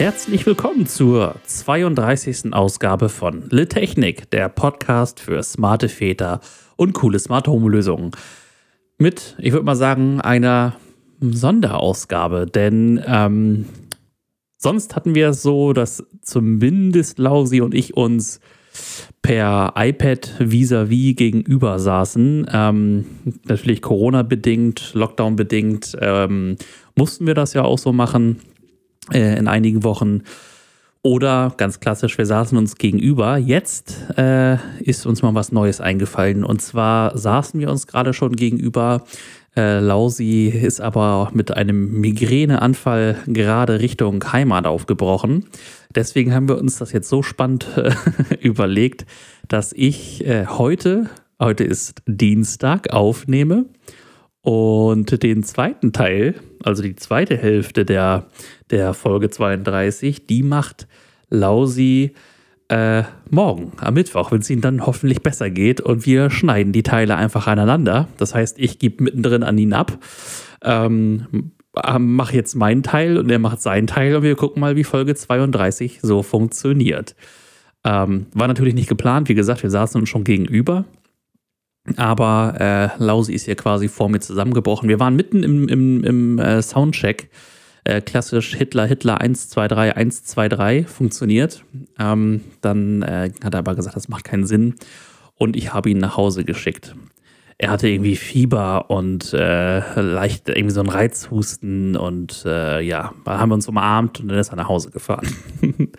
Herzlich willkommen zur 32. Ausgabe von Le Technik, der Podcast für smarte Väter und coole Smart Home Lösungen. Mit, ich würde mal sagen, einer Sonderausgabe, denn ähm, sonst hatten wir es so, dass zumindest Lausi und ich uns per iPad vis-à-vis -vis gegenüber saßen. Ähm, natürlich Corona-bedingt, Lockdown-bedingt ähm, mussten wir das ja auch so machen äh, in einigen Wochen. Oder ganz klassisch, wir saßen uns gegenüber. Jetzt äh, ist uns mal was Neues eingefallen. Und zwar saßen wir uns gerade schon gegenüber. Äh, Lausi ist aber mit einem Migräneanfall gerade Richtung Heimat aufgebrochen. Deswegen haben wir uns das jetzt so spannend äh, überlegt, dass ich äh, heute, heute ist Dienstag, aufnehme und den zweiten Teil, also die zweite Hälfte der, der Folge 32, die macht Lausi äh, morgen, am Mittwoch, wenn es ihnen dann hoffentlich besser geht. Und wir schneiden die Teile einfach aneinander. Das heißt, ich gebe mittendrin an ihn ab, ähm, mache jetzt meinen Teil und er macht seinen Teil und wir gucken mal, wie Folge 32 so funktioniert. Ähm, war natürlich nicht geplant, wie gesagt, wir saßen uns schon gegenüber. Aber äh, Lausi ist hier quasi vor mir zusammengebrochen. Wir waren mitten im, im, im äh, Soundcheck. Äh, klassisch Hitler, Hitler 123, 123 funktioniert. Ähm, dann äh, hat er aber gesagt, das macht keinen Sinn. Und ich habe ihn nach Hause geschickt. Er hatte irgendwie Fieber und äh, leicht irgendwie so einen Reizhusten und äh, ja, da haben wir uns umarmt und dann ist er nach Hause gefahren.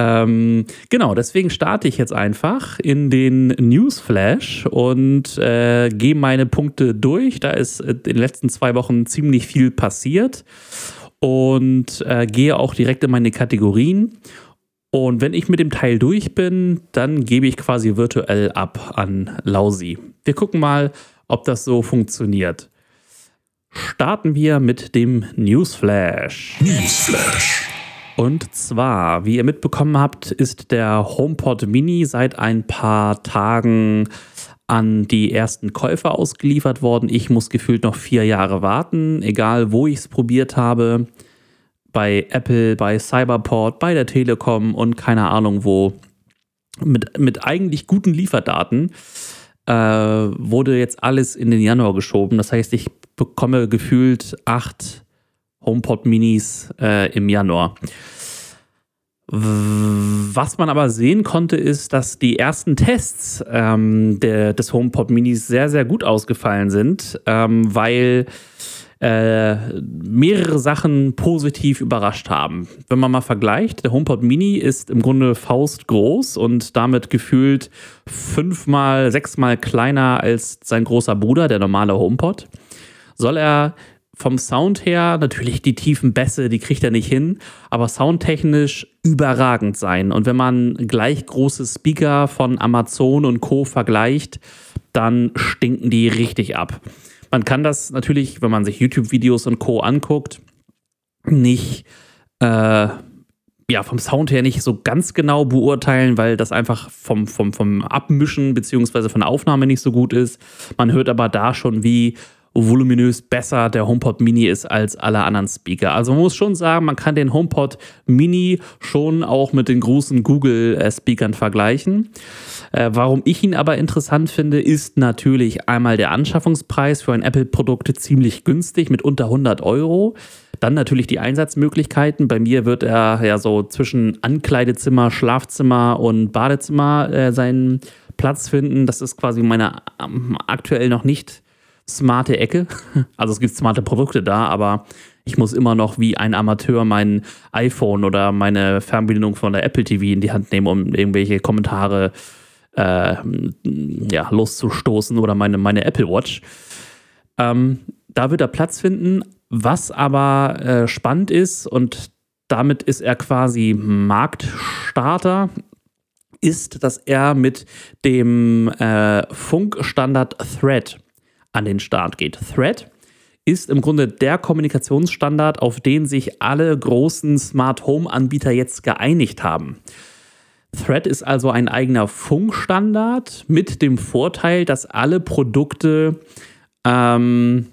Ähm, genau, deswegen starte ich jetzt einfach in den Newsflash und äh, gehe meine Punkte durch. Da ist in den letzten zwei Wochen ziemlich viel passiert und äh, gehe auch direkt in meine Kategorien. Und wenn ich mit dem Teil durch bin, dann gebe ich quasi virtuell ab an Lausi. Wir gucken mal, ob das so funktioniert. Starten wir mit dem Newsflash. Newsflash. Und zwar, wie ihr mitbekommen habt, ist der HomePod Mini seit ein paar Tagen an die ersten Käufer ausgeliefert worden. Ich muss gefühlt noch vier Jahre warten, egal wo ich es probiert habe. Bei Apple, bei Cyberport, bei der Telekom und keine Ahnung wo. Mit, mit eigentlich guten Lieferdaten äh, wurde jetzt alles in den Januar geschoben. Das heißt, ich bekomme gefühlt acht HomePod Minis äh, im Januar. Was man aber sehen konnte, ist, dass die ersten Tests ähm, der, des HomePod Minis sehr, sehr gut ausgefallen sind, ähm, weil äh, mehrere Sachen positiv überrascht haben. Wenn man mal vergleicht, der HomePod Mini ist im Grunde faustgroß und damit gefühlt fünfmal, sechsmal kleiner als sein großer Bruder, der normale HomePod. Soll er vom Sound her natürlich die tiefen Bässe, die kriegt er nicht hin, aber soundtechnisch überragend sein. Und wenn man gleich große Speaker von Amazon und Co. vergleicht, dann stinken die richtig ab. Man kann das natürlich, wenn man sich YouTube-Videos und Co. anguckt, nicht äh, ja, vom Sound her nicht so ganz genau beurteilen, weil das einfach vom, vom, vom Abmischen bzw. von der Aufnahme nicht so gut ist. Man hört aber da schon, wie voluminös besser der HomePod Mini ist als alle anderen Speaker. Also man muss schon sagen, man kann den HomePod Mini schon auch mit den großen Google-Speakern vergleichen. Äh, warum ich ihn aber interessant finde, ist natürlich einmal der Anschaffungspreis für ein Apple-Produkt ziemlich günstig mit unter 100 Euro. Dann natürlich die Einsatzmöglichkeiten. Bei mir wird er ja so zwischen Ankleidezimmer, Schlafzimmer und Badezimmer äh, seinen Platz finden. Das ist quasi meine ähm, aktuell noch nicht smarte Ecke. Also es gibt smarte Produkte da, aber ich muss immer noch wie ein Amateur mein iPhone oder meine Fernbedienung von der Apple TV in die Hand nehmen, um irgendwelche Kommentare äh, ja, loszustoßen oder meine, meine Apple Watch. Ähm, da wird er Platz finden. Was aber äh, spannend ist, und damit ist er quasi Marktstarter, ist, dass er mit dem äh, Funkstandard Thread an den Start geht. Thread ist im Grunde der Kommunikationsstandard, auf den sich alle großen Smart Home Anbieter jetzt geeinigt haben. Thread ist also ein eigener Funkstandard mit dem Vorteil, dass alle Produkte ähm,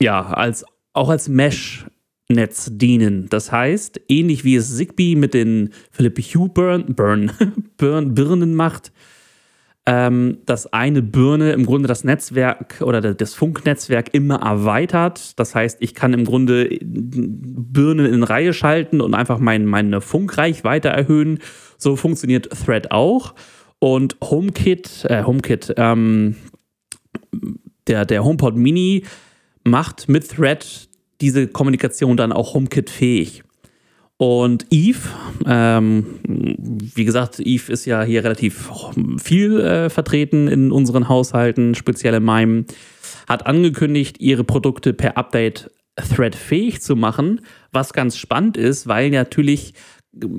ja als auch als Mesh Netz dienen. Das heißt, ähnlich wie es Zigbee mit den Philippe Hue Burn, Burn, Burn, Birnen macht, ähm, dass eine Birne im Grunde das Netzwerk oder das Funknetzwerk immer erweitert. Das heißt, ich kann im Grunde Birnen in Reihe schalten und einfach mein, meine Funkreichweite erhöhen. So funktioniert Thread auch. Und HomeKit, äh, HomeKit, ähm, der, der HomePod Mini macht mit Thread diese Kommunikation dann auch HomeKit fähig. Und Eve, ähm, wie gesagt, Eve ist ja hier relativ viel äh, vertreten in unseren Haushalten, speziell in meinem, hat angekündigt, ihre Produkte per Update Thread fähig zu machen, was ganz spannend ist, weil natürlich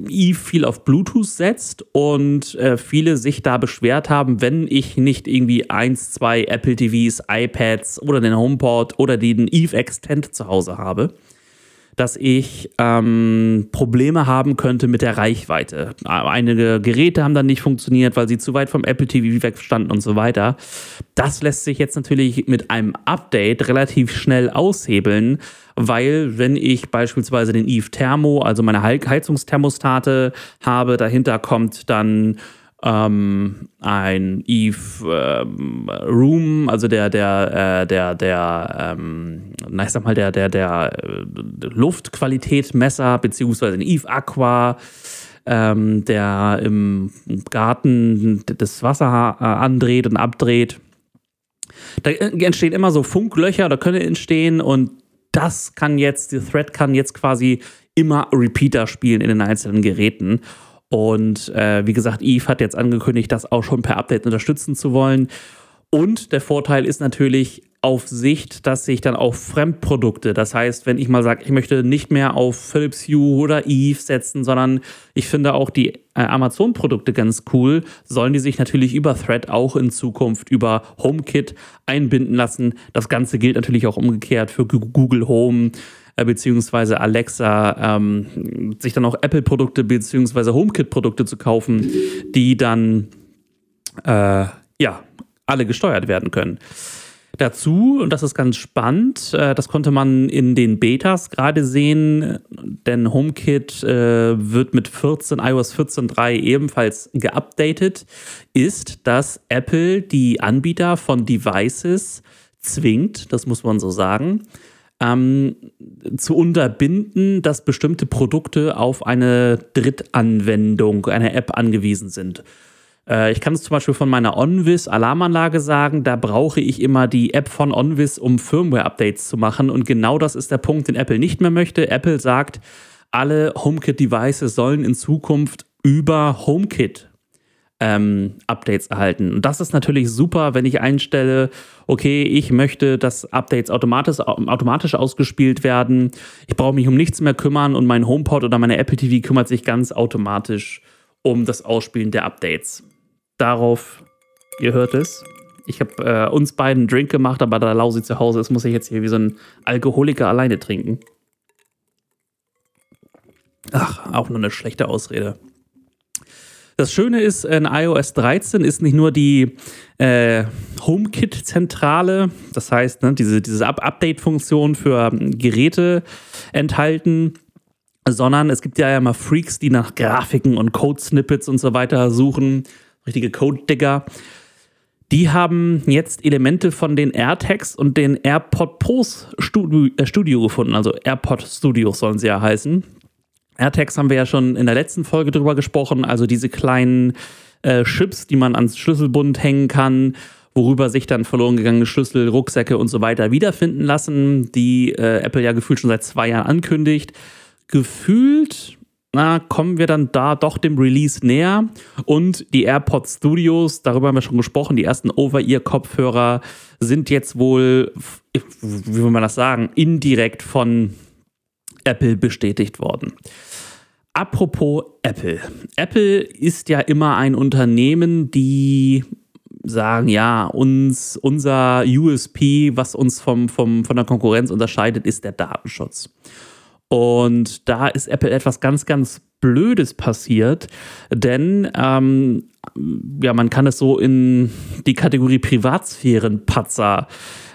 Eve viel auf Bluetooth setzt und äh, viele sich da beschwert haben, wenn ich nicht irgendwie eins, zwei Apple TVs, iPads oder den HomePod oder den Eve Extend zu Hause habe dass ich ähm, Probleme haben könnte mit der Reichweite. Einige Geräte haben dann nicht funktioniert, weil sie zu weit vom Apple TV weg standen und so weiter. Das lässt sich jetzt natürlich mit einem Update relativ schnell aushebeln, weil wenn ich beispielsweise den Eve Thermo, also meine Heizungsthermostate habe, dahinter kommt dann ähm, ein Eve ähm, Room, also der, der, äh, der, der, ähm, ich sag mal, der, der, der äh, Luftqualitätmesser, beziehungsweise ein Eve Aqua, ähm, der im Garten das Wasser äh, andreht und abdreht. Da entstehen immer so Funklöcher, da können entstehen und das kann jetzt, die Thread kann jetzt quasi immer Repeater spielen in den einzelnen Geräten. Und äh, wie gesagt, Eve hat jetzt angekündigt, das auch schon per Update unterstützen zu wollen. Und der Vorteil ist natürlich auf Sicht, dass sich dann auch Fremdprodukte, das heißt, wenn ich mal sage, ich möchte nicht mehr auf Philips Hue oder Eve setzen, sondern ich finde auch die äh, Amazon-Produkte ganz cool, sollen die sich natürlich über Thread auch in Zukunft über HomeKit einbinden lassen. Das Ganze gilt natürlich auch umgekehrt für Google Home, äh, beziehungsweise Alexa, ähm, sich dann auch Apple-Produkte beziehungsweise HomeKit-Produkte zu kaufen, die dann äh, ja alle gesteuert werden können. Dazu, und das ist ganz spannend, äh, das konnte man in den Betas gerade sehen, denn HomeKit äh, wird mit 14, iOS 14.3 ebenfalls geupdatet, ist, dass Apple die Anbieter von Devices zwingt, das muss man so sagen, ähm, zu unterbinden, dass bestimmte Produkte auf eine Drittanwendung, eine App angewiesen sind. Äh, ich kann es zum Beispiel von meiner OnVis Alarmanlage sagen, da brauche ich immer die App von OnVis, um Firmware-Updates zu machen. Und genau das ist der Punkt, den Apple nicht mehr möchte. Apple sagt, alle HomeKit-Devices sollen in Zukunft über HomeKit ähm, Updates erhalten. Und das ist natürlich super, wenn ich einstelle, okay, ich möchte, dass Updates automatisch, automatisch ausgespielt werden. Ich brauche mich um nichts mehr kümmern und mein HomePod oder meine Apple TV kümmert sich ganz automatisch um das Ausspielen der Updates. Darauf, ihr hört es. Ich habe äh, uns beiden einen Drink gemacht, aber da Lausi zu Hause ist, muss ich jetzt hier wie so ein Alkoholiker alleine trinken. Ach, auch nur eine schlechte Ausrede. Das Schöne ist, in iOS 13 ist nicht nur die äh, HomeKit-Zentrale, das heißt, ne, diese, diese Update-Funktion für Geräte enthalten, sondern es gibt ja immer Freaks, die nach Grafiken und Code-Snippets und so weiter suchen, richtige Code-Digger. Die haben jetzt Elemente von den AirTags und den AirPod Pros Studio, äh, Studio gefunden, also AirPod Studios sollen sie ja heißen. AirTags haben wir ja schon in der letzten Folge drüber gesprochen, also diese kleinen äh, Chips, die man ans Schlüsselbund hängen kann, worüber sich dann verloren gegangene Schlüssel, Rucksäcke und so weiter wiederfinden lassen, die äh, Apple ja gefühlt schon seit zwei Jahren ankündigt. Gefühlt na, kommen wir dann da doch dem Release näher. Und die AirPods Studios, darüber haben wir schon gesprochen, die ersten Over-Ear-Kopfhörer sind jetzt wohl, wie will man das sagen, indirekt von Apple bestätigt worden. Apropos Apple. Apple ist ja immer ein Unternehmen, die sagen, ja, uns, unser USP, was uns vom, vom, von der Konkurrenz unterscheidet, ist der Datenschutz. Und da ist Apple etwas ganz, ganz Blödes passiert, denn ähm, ja, man kann es so in die Kategorie Privatsphärenpatzer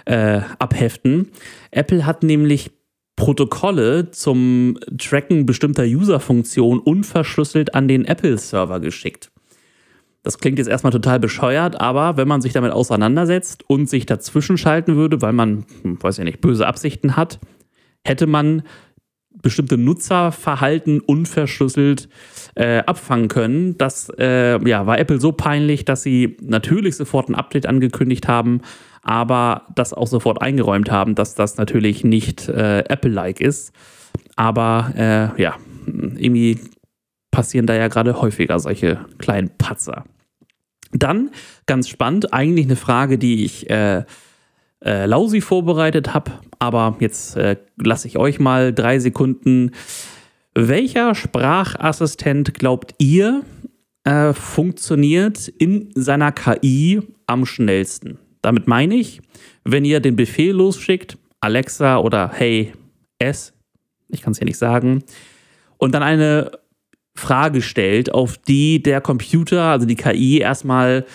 äh, abheften. Apple hat nämlich Protokolle zum Tracken bestimmter User-Funktionen unverschlüsselt an den Apple-Server geschickt. Das klingt jetzt erstmal total bescheuert, aber wenn man sich damit auseinandersetzt und sich dazwischen schalten würde, weil man, hm, weiß ich nicht, böse Absichten hat, hätte man bestimmte Nutzerverhalten unverschlüsselt äh, abfangen können. Das äh, ja, war Apple so peinlich, dass sie natürlich sofort ein Update angekündigt haben, aber das auch sofort eingeräumt haben, dass das natürlich nicht äh, Apple-like ist. Aber äh, ja, irgendwie passieren da ja gerade häufiger solche kleinen Patzer. Dann, ganz spannend, eigentlich eine Frage, die ich äh, äh, Lausi vorbereitet habe, aber jetzt äh, lasse ich euch mal drei Sekunden. Welcher Sprachassistent glaubt ihr äh, funktioniert in seiner KI am schnellsten? Damit meine ich, wenn ihr den Befehl losschickt, Alexa oder Hey S, ich kann es hier nicht sagen, und dann eine Frage stellt, auf die der Computer, also die KI, erstmal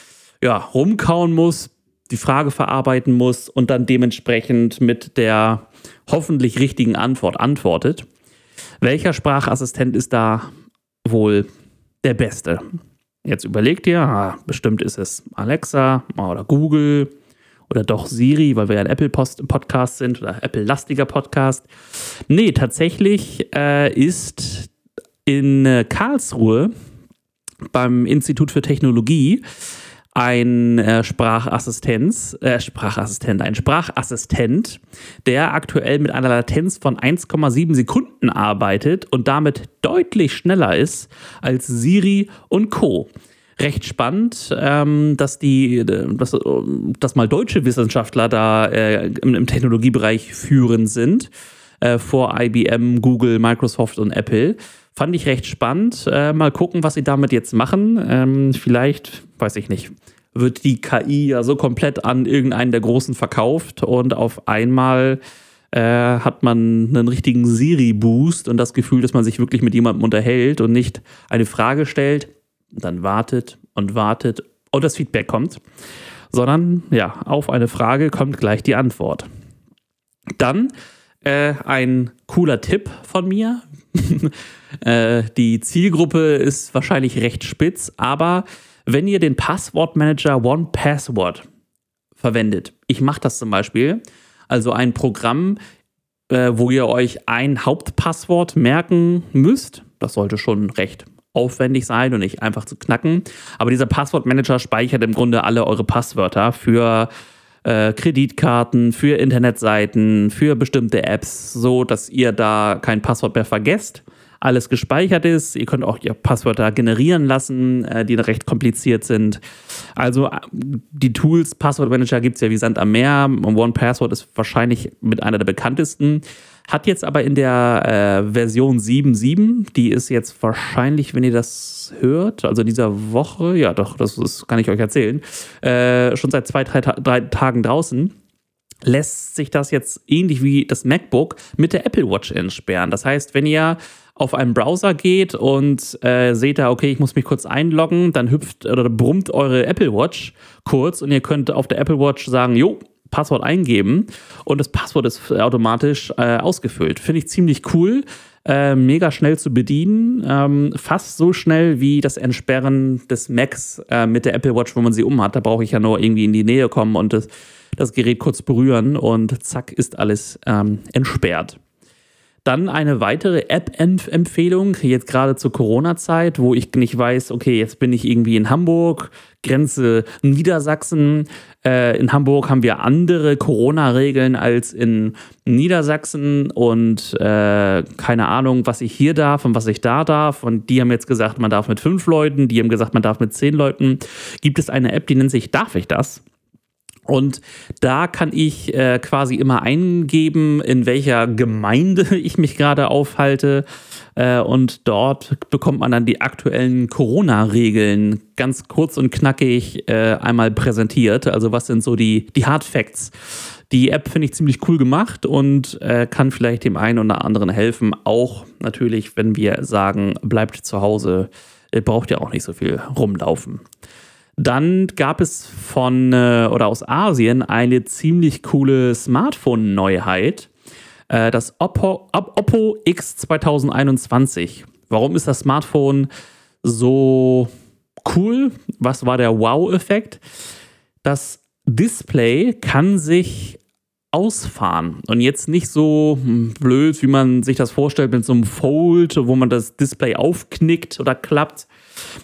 ja, rumkauen muss, die Frage verarbeiten muss und dann dementsprechend mit der hoffentlich richtigen Antwort antwortet. Welcher Sprachassistent ist da wohl der beste? Jetzt überlegt ihr, ah, bestimmt ist es Alexa oder Google oder doch Siri, weil wir ja ein Apple-Podcast sind oder Apple-lastiger Podcast. Nee, tatsächlich äh, ist in äh, Karlsruhe beim Institut für Technologie ein äh, Sprachassistenz, äh, Sprachassistent, ein Sprachassistent, der aktuell mit einer Latenz von 1,7 Sekunden arbeitet und damit deutlich schneller ist als Siri und Co. Recht spannend, ähm, dass die, dass, dass mal deutsche Wissenschaftler da äh, im, im, Technologiebereich führend sind äh, vor IBM, Google, Microsoft und Apple. Fand ich recht spannend. Äh, mal gucken, was sie damit jetzt machen. Ähm, vielleicht, weiß ich nicht, wird die KI ja so komplett an irgendeinen der Großen verkauft und auf einmal äh, hat man einen richtigen Siri-Boost und das Gefühl, dass man sich wirklich mit jemandem unterhält und nicht eine Frage stellt, dann wartet und wartet und das Feedback kommt, sondern ja, auf eine Frage kommt gleich die Antwort. Dann äh, ein cooler Tipp von mir. äh, die Zielgruppe ist wahrscheinlich recht spitz, aber wenn ihr den Passwortmanager One Password verwendet, ich mache das zum Beispiel, also ein Programm, äh, wo ihr euch ein Hauptpasswort merken müsst, das sollte schon recht aufwendig sein und nicht einfach zu knacken. Aber dieser Passwortmanager speichert im Grunde alle eure Passwörter für äh, Kreditkarten, für Internetseiten, für bestimmte Apps, so dass ihr da kein Passwort mehr vergesst. Alles gespeichert ist. Ihr könnt auch ihr Passwörter generieren lassen, äh, die recht kompliziert sind. Also äh, die Tools, Passwortmanager gibt es ja wie Sand am Meer. One Password ist wahrscheinlich mit einer der bekanntesten. Hat jetzt aber in der äh, Version 7.7, die ist jetzt wahrscheinlich, wenn ihr das hört, also dieser Woche, ja doch, das, das kann ich euch erzählen, äh, schon seit zwei, drei, drei Tagen draußen lässt sich das jetzt ähnlich wie das MacBook mit der Apple Watch entsperren. Das heißt, wenn ihr auf einen Browser geht und äh, seht da, okay, ich muss mich kurz einloggen, dann hüpft oder brummt eure Apple Watch kurz und ihr könnt auf der Apple Watch sagen, jo, Passwort eingeben und das Passwort ist automatisch äh, ausgefüllt. Finde ich ziemlich cool. Äh, mega schnell zu bedienen, ähm, fast so schnell wie das Entsperren des Macs äh, mit der Apple Watch, wo man sie umhat. Da brauche ich ja nur irgendwie in die Nähe kommen und das, das Gerät kurz berühren und zack ist alles ähm, entsperrt. Dann eine weitere App-Empfehlung, jetzt gerade zur Corona-Zeit, wo ich nicht weiß, okay, jetzt bin ich irgendwie in Hamburg, Grenze Niedersachsen. Äh, in Hamburg haben wir andere Corona-Regeln als in Niedersachsen und äh, keine Ahnung, was ich hier darf und was ich da darf. Und die haben jetzt gesagt, man darf mit fünf Leuten, die haben gesagt, man darf mit zehn Leuten. Gibt es eine App, die nennt sich Darf ich das? Und da kann ich äh, quasi immer eingeben, in welcher Gemeinde ich mich gerade aufhalte. Äh, und dort bekommt man dann die aktuellen Corona-Regeln ganz kurz und knackig äh, einmal präsentiert. Also was sind so die, die Hard Facts? Die App finde ich ziemlich cool gemacht und äh, kann vielleicht dem einen oder anderen helfen. Auch natürlich, wenn wir sagen, bleibt zu Hause, äh, braucht ja auch nicht so viel rumlaufen. Dann gab es von äh, oder aus Asien eine ziemlich coole Smartphone-Neuheit. Äh, das Oppo, Oppo X 2021. Warum ist das Smartphone so cool? Was war der Wow-Effekt? Das Display kann sich ausfahren und jetzt nicht so hm, blöd, wie man sich das vorstellt mit so einem Fold, wo man das Display aufknickt oder klappt.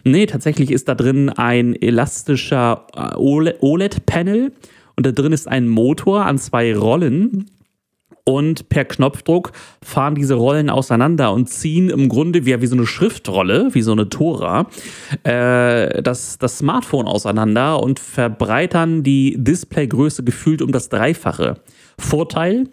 Nee, tatsächlich ist da drin ein elastischer äh, OLED-Panel und da drin ist ein Motor an zwei Rollen und per Knopfdruck fahren diese Rollen auseinander und ziehen im Grunde wie, wie so eine Schriftrolle, wie so eine Tora, äh, das, das Smartphone auseinander und verbreitern die Displaygröße gefühlt um das Dreifache. Vorteil,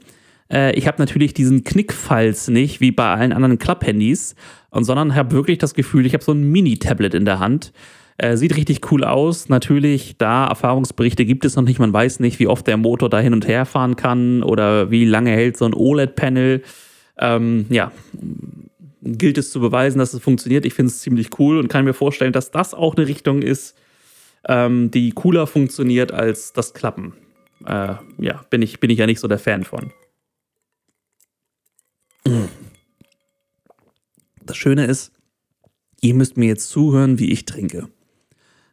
äh, ich habe natürlich diesen Knickfalz nicht, wie bei allen anderen Klapphandys, sondern habe wirklich das Gefühl, ich habe so ein Mini-Tablet in der Hand äh, sieht richtig cool aus. Natürlich, da Erfahrungsberichte gibt es noch nicht. Man weiß nicht, wie oft der Motor da hin und her fahren kann oder wie lange hält so ein OLED-Panel. Ähm, ja, gilt es zu beweisen, dass es funktioniert. Ich finde es ziemlich cool und kann mir vorstellen, dass das auch eine Richtung ist, ähm, die cooler funktioniert als das Klappen. Äh, ja, bin ich, bin ich ja nicht so der Fan von. Das Schöne ist, ihr müsst mir jetzt zuhören, wie ich trinke.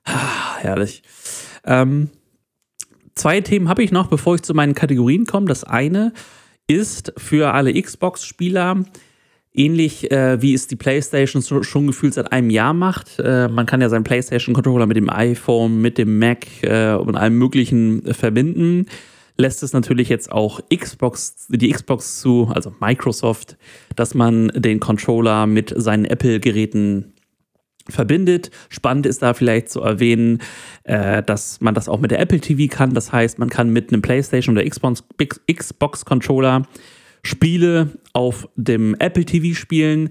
Ah, herrlich. Ähm, zwei Themen habe ich noch, bevor ich zu meinen Kategorien komme. Das eine ist für alle Xbox-Spieler ähnlich äh, wie es die PlayStation schon gefühlt seit einem Jahr macht. Äh, man kann ja seinen PlayStation-Controller mit dem iPhone, mit dem Mac äh, und allem Möglichen verbinden. Lässt es natürlich jetzt auch Xbox, die Xbox zu, also Microsoft, dass man den Controller mit seinen Apple-Geräten verbindet. Spannend ist da vielleicht zu erwähnen, äh, dass man das auch mit der Apple TV kann. Das heißt, man kann mit einem PlayStation oder Xbox, Xbox Spiele auf dem Apple TV spielen.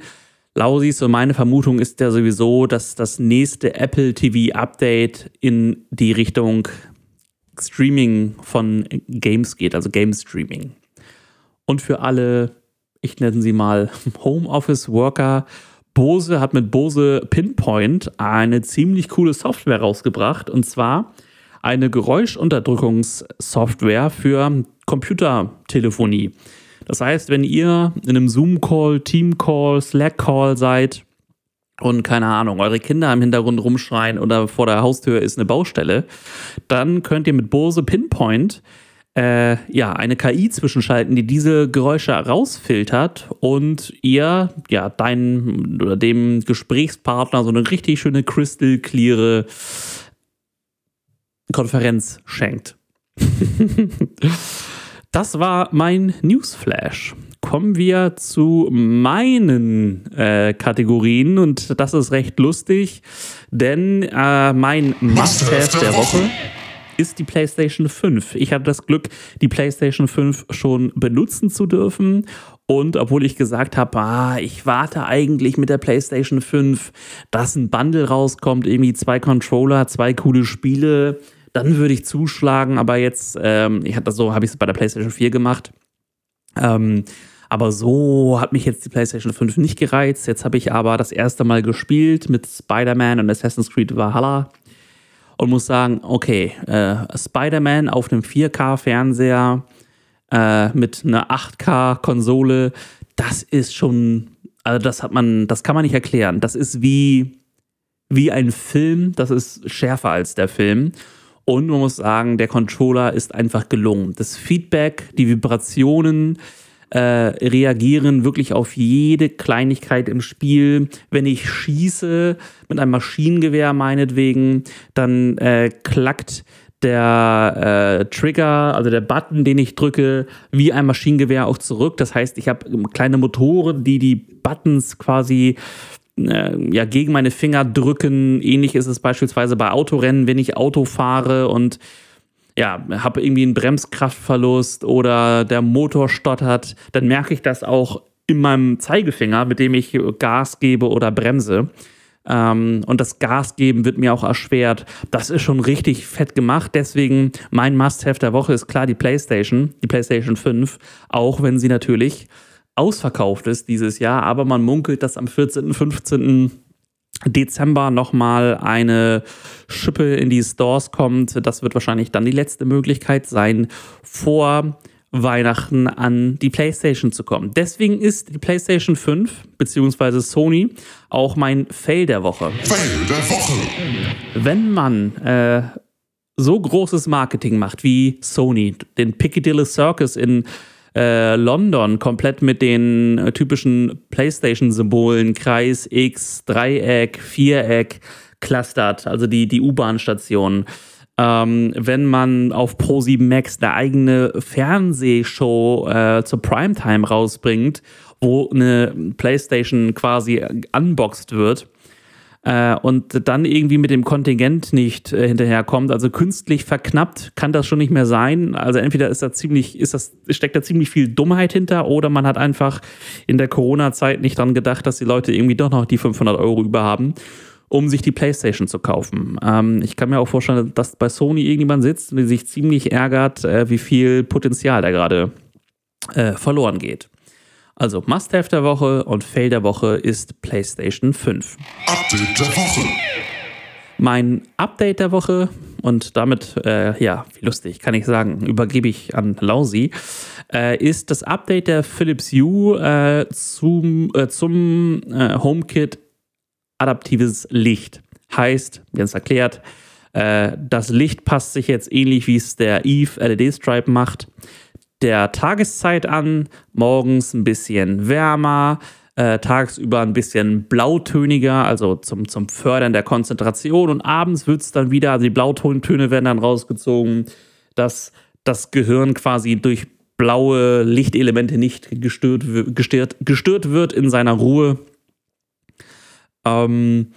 Lausis und meine Vermutung ist ja sowieso, dass das nächste Apple TV Update in die Richtung Streaming von Games geht, also Game Streaming. Und für alle, ich nenne sie mal Homeoffice Worker Bose hat mit Bose Pinpoint eine ziemlich coole Software rausgebracht und zwar eine Geräuschunterdrückungssoftware für Computertelefonie. Das heißt, wenn ihr in einem Zoom-Call, Team-Call, Slack-Call seid und keine Ahnung, eure Kinder im Hintergrund rumschreien oder vor der Haustür ist eine Baustelle, dann könnt ihr mit Bose Pinpoint äh, ja, eine KI zwischenschalten, die diese Geräusche rausfiltert und ihr, ja, deinem oder dem Gesprächspartner so eine richtig schöne crystal cleare Konferenz schenkt. das war mein Newsflash. Kommen wir zu meinen äh, Kategorien und das ist recht lustig, denn äh, mein Must-Have der Woche ist die PlayStation 5. Ich hatte das Glück, die PlayStation 5 schon benutzen zu dürfen. Und obwohl ich gesagt habe, ah, ich warte eigentlich mit der PlayStation 5, dass ein Bundle rauskommt, irgendwie zwei Controller, zwei coole Spiele, dann würde ich zuschlagen. Aber jetzt, ähm, ich hatte so, habe ich es bei der PlayStation 4 gemacht. Ähm, aber so hat mich jetzt die PlayStation 5 nicht gereizt. Jetzt habe ich aber das erste Mal gespielt mit Spider-Man und Assassin's Creed Valhalla und muss sagen, okay, äh, Spider-Man auf einem 4K-Fernseher äh, mit einer 8K-Konsole, das ist schon, also das hat man, das kann man nicht erklären. Das ist wie, wie ein Film, das ist schärfer als der Film. Und man muss sagen, der Controller ist einfach gelungen. Das Feedback, die Vibrationen, äh, reagieren wirklich auf jede Kleinigkeit im Spiel. Wenn ich schieße mit einem Maschinengewehr meinetwegen, dann äh, klackt der äh, Trigger, also der Button, den ich drücke, wie ein Maschinengewehr auch zurück. Das heißt, ich habe kleine Motoren, die die Buttons quasi ja, gegen meine Finger drücken. Ähnlich ist es beispielsweise bei Autorennen, wenn ich Auto fahre und ja, habe irgendwie einen Bremskraftverlust oder der Motor stottert, dann merke ich das auch in meinem Zeigefinger, mit dem ich Gas gebe oder bremse. Ähm, und das Gas geben wird mir auch erschwert. Das ist schon richtig fett gemacht. Deswegen mein Must-Have der Woche ist klar die PlayStation, die PlayStation 5, auch wenn sie natürlich ausverkauft ist dieses Jahr. Aber man munkelt, dass am 14., 15. Dezember nochmal eine Schippe in die Stores kommt. Das wird wahrscheinlich dann die letzte Möglichkeit sein, vor Weihnachten an die PlayStation zu kommen. Deswegen ist die PlayStation 5 bzw. Sony auch mein Fail der Woche. Fail der Woche. Wenn man äh, so großes Marketing macht wie Sony, den Piccadilly Circus in äh, London komplett mit den äh, typischen PlayStation-Symbolen, Kreis, X, Dreieck, Viereck, clustert, also die, die U-Bahn-Stationen ähm, wenn man auf Pro7 Max eine eigene Fernsehshow äh, zur Primetime rausbringt, wo eine PlayStation quasi unboxed wird äh, und dann irgendwie mit dem Kontingent nicht äh, hinterherkommt, also künstlich verknappt, kann das schon nicht mehr sein. Also entweder ist da ziemlich, ist das, steckt da ziemlich viel Dummheit hinter oder man hat einfach in der Corona-Zeit nicht dran gedacht, dass die Leute irgendwie doch noch die 500 Euro über haben um sich die PlayStation zu kaufen. Ähm, ich kann mir auch vorstellen, dass bei Sony irgendjemand sitzt und sich ziemlich ärgert, äh, wie viel Potenzial da gerade äh, verloren geht. Also Must-Have der Woche und Fail der Woche ist PlayStation 5. Update der Woche. Mein Update der Woche und damit, äh, ja, wie lustig, kann ich sagen, übergebe ich an Lausi, äh, ist das Update der Philips Hue äh, zum, äh, zum äh, HomeKit adaptives Licht. Heißt, ganz erklärt, äh, das Licht passt sich jetzt ähnlich wie es der Eve LED Stripe macht, der Tageszeit an, morgens ein bisschen wärmer, äh, tagsüber ein bisschen blautöniger, also zum, zum Fördern der Konzentration. Und abends wird es dann wieder, also die Blautontöne werden dann rausgezogen, dass das Gehirn quasi durch blaue Lichtelemente nicht gestört, gestört, gestört wird in seiner Ruhe. Ähm,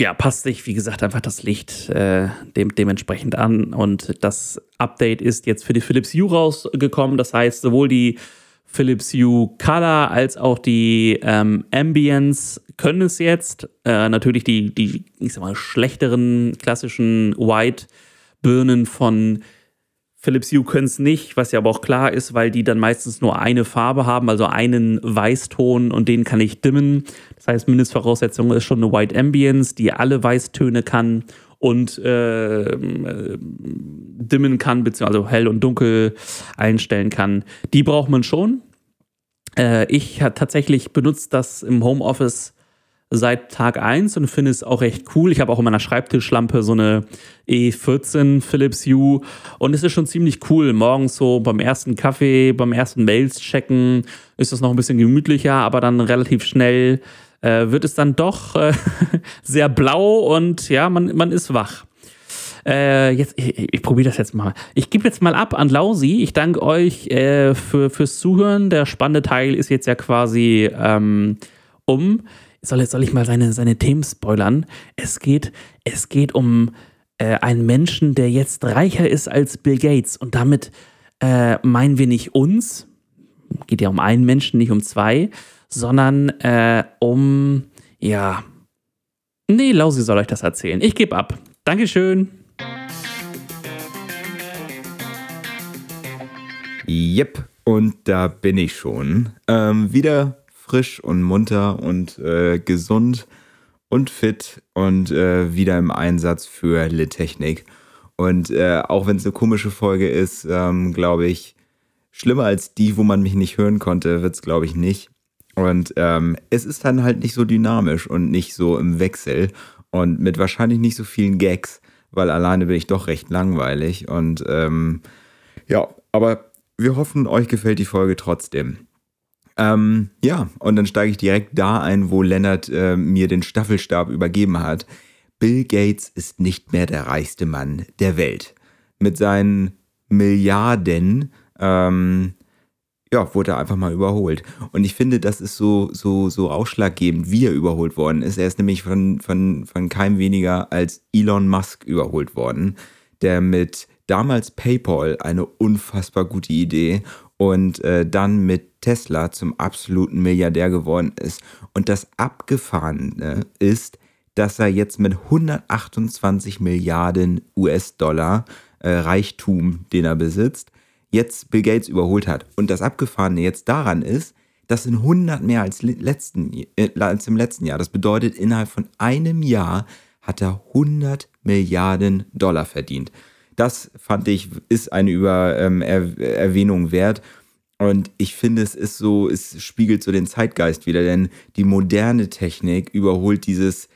ja, passt sich, wie gesagt, einfach das Licht äh, dem, dementsprechend an. Und das Update ist jetzt für die Philips Hue rausgekommen. Das heißt, sowohl die Philips Hue Color als auch die ähm, Ambience können es jetzt. Äh, natürlich die, die, ich sag mal, schlechteren klassischen White-Birnen von Philips Hue können es nicht, was ja aber auch klar ist, weil die dann meistens nur eine Farbe haben, also einen Weißton und den kann ich dimmen. Das heißt, Mindestvoraussetzung ist schon eine White Ambience, die alle Weißtöne kann und äh, äh, dimmen kann, beziehungsweise also hell und dunkel einstellen kann. Die braucht man schon. Äh, ich tatsächlich benutzt das im Homeoffice seit Tag 1 und finde es auch recht cool. Ich habe auch in meiner Schreibtischlampe so eine E14 Philips Hue und es ist schon ziemlich cool. Morgens so beim ersten Kaffee, beim ersten Mails checken ist das noch ein bisschen gemütlicher, aber dann relativ schnell äh, wird es dann doch äh, sehr blau und ja, man, man ist wach. Äh, jetzt, ich, ich probiere das jetzt mal. Ich gebe jetzt mal ab an Lausi. Ich danke euch äh, für, fürs Zuhören. Der spannende Teil ist jetzt ja quasi ähm, um soll, soll ich mal seine, seine Themen spoilern? Es geht, es geht um äh, einen Menschen, der jetzt reicher ist als Bill Gates. Und damit äh, meinen wir nicht uns, geht ja um einen Menschen, nicht um zwei, sondern äh, um, ja, nee, Lausi soll euch das erzählen. Ich gebe ab. Dankeschön. Yep, und da bin ich schon. Ähm, wieder frisch und munter und äh, gesund und fit und äh, wieder im Einsatz für Littechnik. Und äh, auch wenn es eine komische Folge ist, ähm, glaube ich, schlimmer als die, wo man mich nicht hören konnte, wird es, glaube ich, nicht. Und ähm, es ist dann halt nicht so dynamisch und nicht so im Wechsel und mit wahrscheinlich nicht so vielen Gags, weil alleine bin ich doch recht langweilig. Und ähm, ja, aber wir hoffen, euch gefällt die Folge trotzdem. Ähm, ja, und dann steige ich direkt da ein, wo Lennart äh, mir den Staffelstab übergeben hat. Bill Gates ist nicht mehr der reichste Mann der Welt. Mit seinen Milliarden ähm, ja, wurde er einfach mal überholt. Und ich finde, das ist so, so, so ausschlaggebend, wie er überholt worden ist. Er ist nämlich von, von, von keinem weniger als Elon Musk überholt worden, der mit damals PayPal eine unfassbar gute Idee und äh, dann mit Tesla zum absoluten Milliardär geworden ist. Und das Abgefahrene ist, dass er jetzt mit 128 Milliarden US-Dollar äh, Reichtum, den er besitzt, jetzt Bill Gates überholt hat. Und das Abgefahrene jetzt daran ist, das sind 100 mehr als, letzten, äh, als im letzten Jahr. Das bedeutet, innerhalb von einem Jahr hat er 100 Milliarden Dollar verdient. Das fand ich, ist eine Über, ähm, er Erwähnung wert. Und ich finde, es ist so, es spiegelt so den Zeitgeist wieder, denn die moderne Technik überholt dieses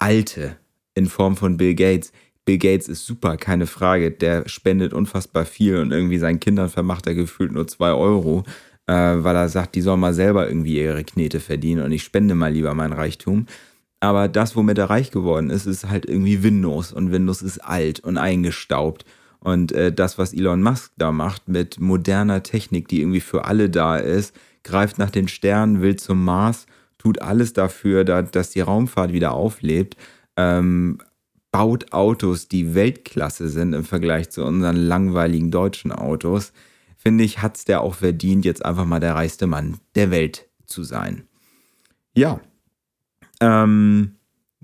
alte in Form von Bill Gates. Bill Gates ist super, keine Frage. Der spendet unfassbar viel und irgendwie seinen Kindern vermacht er gefühlt nur zwei Euro, äh, weil er sagt, die sollen mal selber irgendwie ihre Knete verdienen und ich spende mal lieber mein Reichtum. Aber das, womit er reich geworden ist, ist halt irgendwie Windows und Windows ist alt und eingestaubt. Und äh, das, was Elon Musk da macht mit moderner Technik, die irgendwie für alle da ist, greift nach den Sternen, will zum Mars, tut alles dafür, da, dass die Raumfahrt wieder auflebt, ähm, baut Autos, die Weltklasse sind im Vergleich zu unseren langweiligen deutschen Autos. Finde ich, hat es der auch verdient, jetzt einfach mal der reichste Mann der Welt zu sein. Ja. Ähm,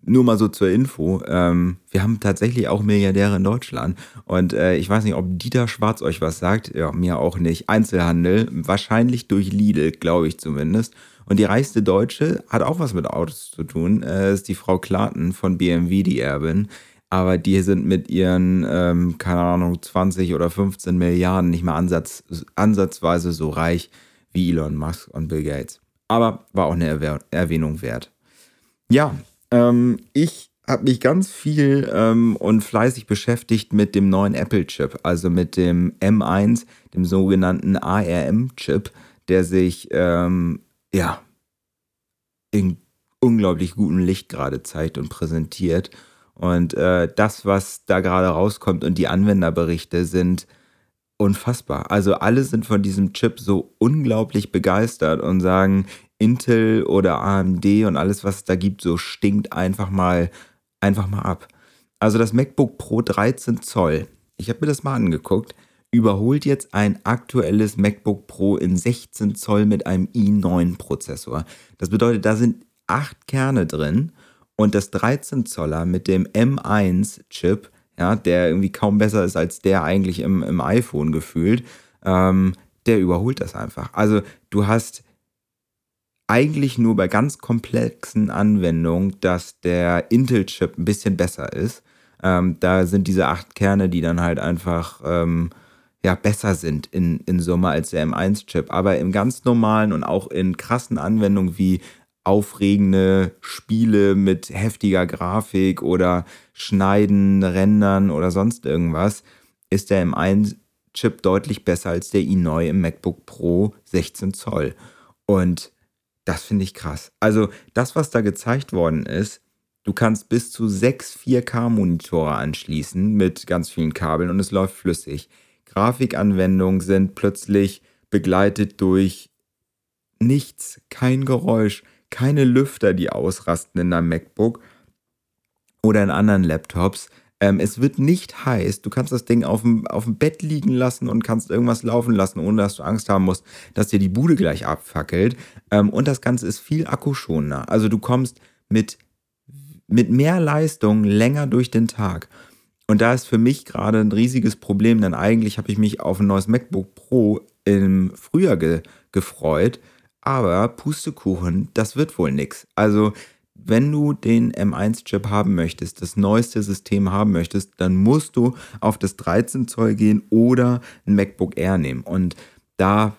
nur mal so zur Info, ähm, wir haben tatsächlich auch Milliardäre in Deutschland. Und äh, ich weiß nicht, ob Dieter Schwarz euch was sagt. Ja, mir auch nicht. Einzelhandel, wahrscheinlich durch Lidl, glaube ich zumindest. Und die reichste Deutsche hat auch was mit Autos zu tun. Äh, ist die Frau Klaten von BMW, die Erbin. Aber die sind mit ihren, ähm, keine Ahnung, 20 oder 15 Milliarden nicht mal ansatz, ansatzweise so reich wie Elon Musk und Bill Gates. Aber war auch eine Erwähnung wert. Ja, ähm, ich habe mich ganz viel ähm, und fleißig beschäftigt mit dem neuen Apple-Chip, also mit dem M1, dem sogenannten ARM-Chip, der sich ähm, ja in unglaublich gutem Licht gerade zeigt und präsentiert. Und äh, das, was da gerade rauskommt und die Anwenderberichte sind unfassbar. Also alle sind von diesem Chip so unglaublich begeistert und sagen, Intel oder AMD und alles, was es da gibt, so stinkt einfach mal, einfach mal ab. Also das MacBook Pro 13 Zoll, ich habe mir das mal angeguckt, überholt jetzt ein aktuelles MacBook Pro in 16 Zoll mit einem i9-Prozessor. Das bedeutet, da sind acht Kerne drin und das 13 Zoller mit dem M1-Chip, ja, der irgendwie kaum besser ist als der eigentlich im, im iPhone gefühlt, ähm, der überholt das einfach. Also du hast eigentlich nur bei ganz komplexen Anwendungen, dass der Intel-Chip ein bisschen besser ist. Ähm, da sind diese acht Kerne, die dann halt einfach ähm, ja, besser sind in, in Summe als der M1-Chip. Aber im ganz normalen und auch in krassen Anwendungen wie aufregende Spiele mit heftiger Grafik oder Schneiden, Rendern oder sonst irgendwas, ist der M1-Chip deutlich besser als der i9 im MacBook Pro 16 Zoll. Und das finde ich krass. Also das, was da gezeigt worden ist, du kannst bis zu sechs 4K-Monitore anschließen mit ganz vielen Kabeln und es läuft flüssig. Grafikanwendungen sind plötzlich begleitet durch nichts, kein Geräusch, keine Lüfter, die ausrasten in deinem MacBook oder in anderen Laptops. Ähm, es wird nicht heiß. Du kannst das Ding auf dem, Bett liegen lassen und kannst irgendwas laufen lassen, ohne dass du Angst haben musst, dass dir die Bude gleich abfackelt. Ähm, und das Ganze ist viel akkuschonender. Also du kommst mit, mit mehr Leistung länger durch den Tag. Und da ist für mich gerade ein riesiges Problem, denn eigentlich habe ich mich auf ein neues MacBook Pro im Frühjahr ge gefreut. Aber Pustekuchen, das wird wohl nichts. Also wenn du den M1-Chip haben möchtest, das neueste System haben möchtest, dann musst du auf das 13 Zoll gehen oder ein MacBook Air nehmen. Und da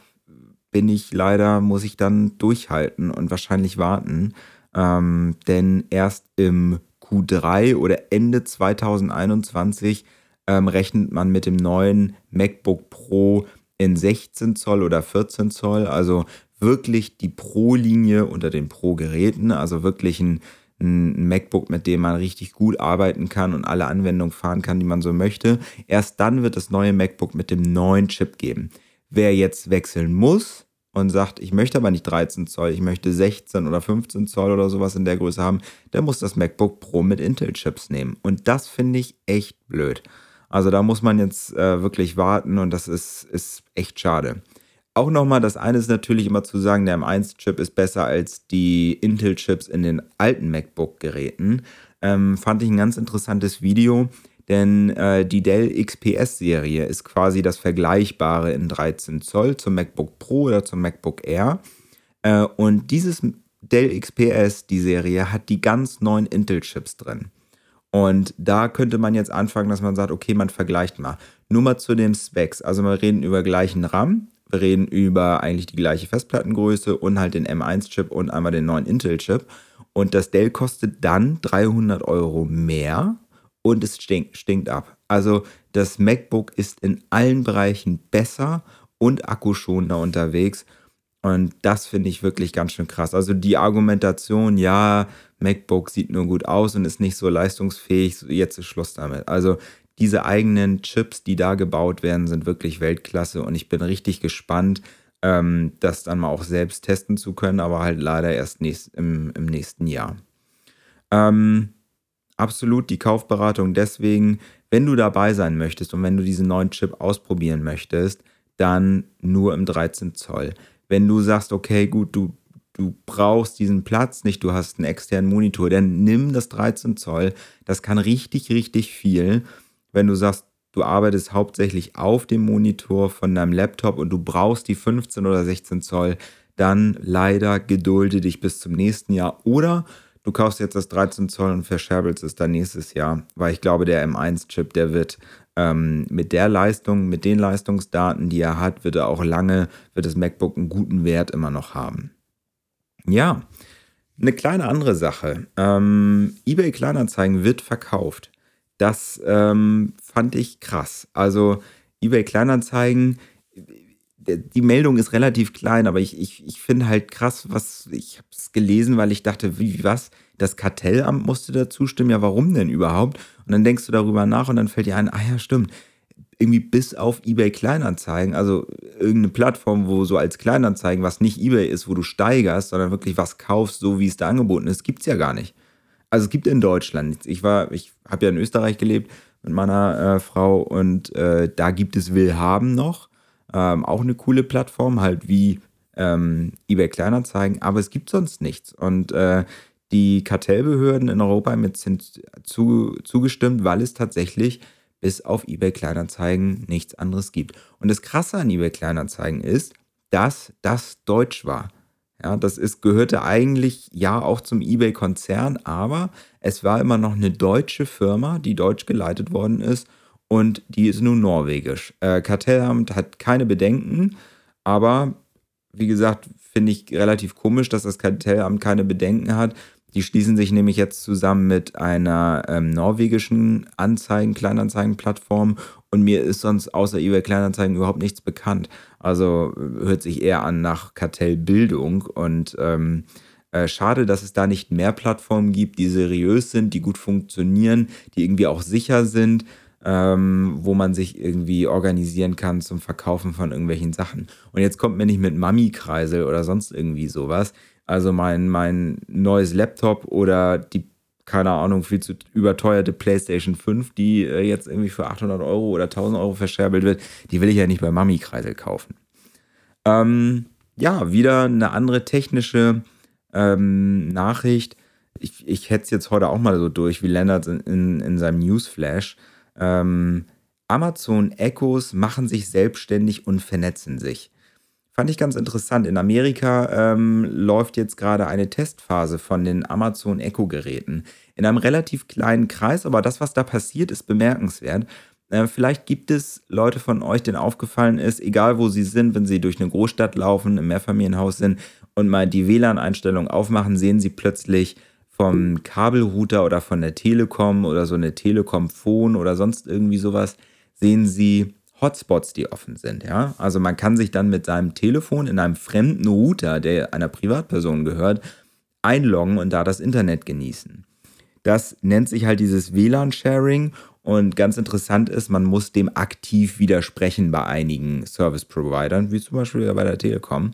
bin ich leider, muss ich dann durchhalten und wahrscheinlich warten. Ähm, denn erst im Q3 oder Ende 2021 ähm, rechnet man mit dem neuen MacBook Pro in 16 Zoll oder 14 Zoll. Also wirklich die Pro-Linie unter den Pro-Geräten, also wirklich ein, ein MacBook, mit dem man richtig gut arbeiten kann und alle Anwendungen fahren kann, die man so möchte. Erst dann wird das neue MacBook mit dem neuen Chip geben. Wer jetzt wechseln muss und sagt, ich möchte aber nicht 13 Zoll, ich möchte 16 oder 15 Zoll oder sowas in der Größe haben, der muss das MacBook Pro mit Intel-Chips nehmen. Und das finde ich echt blöd. Also da muss man jetzt äh, wirklich warten und das ist, ist echt schade. Auch nochmal, das eine ist natürlich immer zu sagen, der M1-Chip ist besser als die Intel-Chips in den alten MacBook-Geräten. Ähm, fand ich ein ganz interessantes Video, denn äh, die Dell XPS-Serie ist quasi das Vergleichbare in 13 Zoll zum MacBook Pro oder zum MacBook Air. Äh, und dieses Dell XPS, die Serie, hat die ganz neuen Intel-Chips drin. Und da könnte man jetzt anfangen, dass man sagt, okay, man vergleicht mal. Nur mal zu den Specs. Also wir reden über gleichen RAM, reden über eigentlich die gleiche Festplattengröße und halt den M1-Chip und einmal den neuen Intel-Chip. Und das Dell kostet dann 300 Euro mehr und es stinkt, stinkt ab. Also das MacBook ist in allen Bereichen besser und akkuschonender unterwegs. Und das finde ich wirklich ganz schön krass. Also die Argumentation, ja, MacBook sieht nur gut aus und ist nicht so leistungsfähig, jetzt ist Schluss damit. Also diese eigenen Chips, die da gebaut werden, sind wirklich Weltklasse und ich bin richtig gespannt, ähm, das dann mal auch selbst testen zu können, aber halt leider erst nächst, im, im nächsten Jahr. Ähm, absolut die Kaufberatung deswegen, wenn du dabei sein möchtest und wenn du diesen neuen Chip ausprobieren möchtest, dann nur im 13 Zoll. Wenn du sagst, okay, gut, du, du brauchst diesen Platz nicht, du hast einen externen Monitor, dann nimm das 13 Zoll. Das kann richtig, richtig viel. Wenn du sagst, du arbeitest hauptsächlich auf dem Monitor von deinem Laptop und du brauchst die 15 oder 16 Zoll, dann leider gedulde dich bis zum nächsten Jahr. Oder du kaufst jetzt das 13 Zoll und verscherbelst es dann nächstes Jahr, weil ich glaube, der M1-Chip, der wird ähm, mit der Leistung, mit den Leistungsdaten, die er hat, wird er auch lange, wird das MacBook einen guten Wert immer noch haben. Ja, eine kleine andere Sache. Ähm, eBay Kleinanzeigen wird verkauft. Das ähm, fand ich krass. Also eBay Kleinanzeigen, die Meldung ist relativ klein, aber ich, ich, ich finde halt krass, was ich habe es gelesen, weil ich dachte, wie was? Das Kartellamt musste da zustimmen. Ja, warum denn überhaupt? Und dann denkst du darüber nach und dann fällt dir ein, ah ja, stimmt. Irgendwie bis auf eBay Kleinanzeigen, also irgendeine Plattform, wo so als Kleinanzeigen, was nicht eBay ist, wo du steigerst, sondern wirklich was kaufst, so wie es da angeboten ist, gibt es ja gar nicht also es gibt in Deutschland, ich war, ich habe ja in Österreich gelebt mit meiner äh, Frau und äh, da gibt es Willhaben noch, ähm, auch eine coole Plattform, halt wie ähm, eBay Kleinanzeigen, aber es gibt sonst nichts und äh, die Kartellbehörden in Europa haben jetzt zu, zugestimmt, weil es tatsächlich bis auf eBay Kleinanzeigen nichts anderes gibt. Und das Krasse an eBay Kleinanzeigen ist, dass das Deutsch war. Ja, das ist, gehörte eigentlich ja auch zum eBay-Konzern, aber es war immer noch eine deutsche Firma, die deutsch geleitet worden ist und die ist nun norwegisch. Äh, Kartellamt hat keine Bedenken, aber wie gesagt, finde ich relativ komisch, dass das Kartellamt keine Bedenken hat, die schließen sich nämlich jetzt zusammen mit einer ähm, norwegischen Anzeigen, Kleinanzeigenplattform und mir ist sonst außer eBay Kleinanzeigen überhaupt nichts bekannt. Also hört sich eher an nach Kartellbildung und ähm, äh, schade, dass es da nicht mehr Plattformen gibt, die seriös sind, die gut funktionieren, die irgendwie auch sicher sind. Ähm, wo man sich irgendwie organisieren kann zum Verkaufen von irgendwelchen Sachen. Und jetzt kommt mir nicht mit Mami-Kreisel oder sonst irgendwie sowas. Also mein, mein neues Laptop oder die, keine Ahnung, viel zu überteuerte PlayStation 5, die äh, jetzt irgendwie für 800 Euro oder 1000 Euro verscherbelt wird, die will ich ja nicht bei Mami-Kreisel kaufen. Ähm, ja, wieder eine andere technische ähm, Nachricht. Ich, ich hätte es jetzt heute auch mal so durch, wie Lennart in, in, in seinem Newsflash. Ähm, Amazon Echos machen sich selbstständig und vernetzen sich. Fand ich ganz interessant. In Amerika ähm, läuft jetzt gerade eine Testphase von den Amazon Echo-Geräten. In einem relativ kleinen Kreis, aber das, was da passiert, ist bemerkenswert. Äh, vielleicht gibt es Leute von euch, denen aufgefallen ist, egal wo sie sind, wenn sie durch eine Großstadt laufen, im Mehrfamilienhaus sind und mal die WLAN-Einstellung aufmachen, sehen sie plötzlich vom Kabelrouter oder von der Telekom oder so eine Telekom-Phone oder sonst irgendwie sowas, sehen sie Hotspots, die offen sind. Ja? Also man kann sich dann mit seinem Telefon in einem fremden Router, der einer Privatperson gehört, einloggen und da das Internet genießen. Das nennt sich halt dieses WLAN-Sharing und ganz interessant ist, man muss dem aktiv widersprechen bei einigen Service-Providern, wie zum Beispiel bei der Telekom,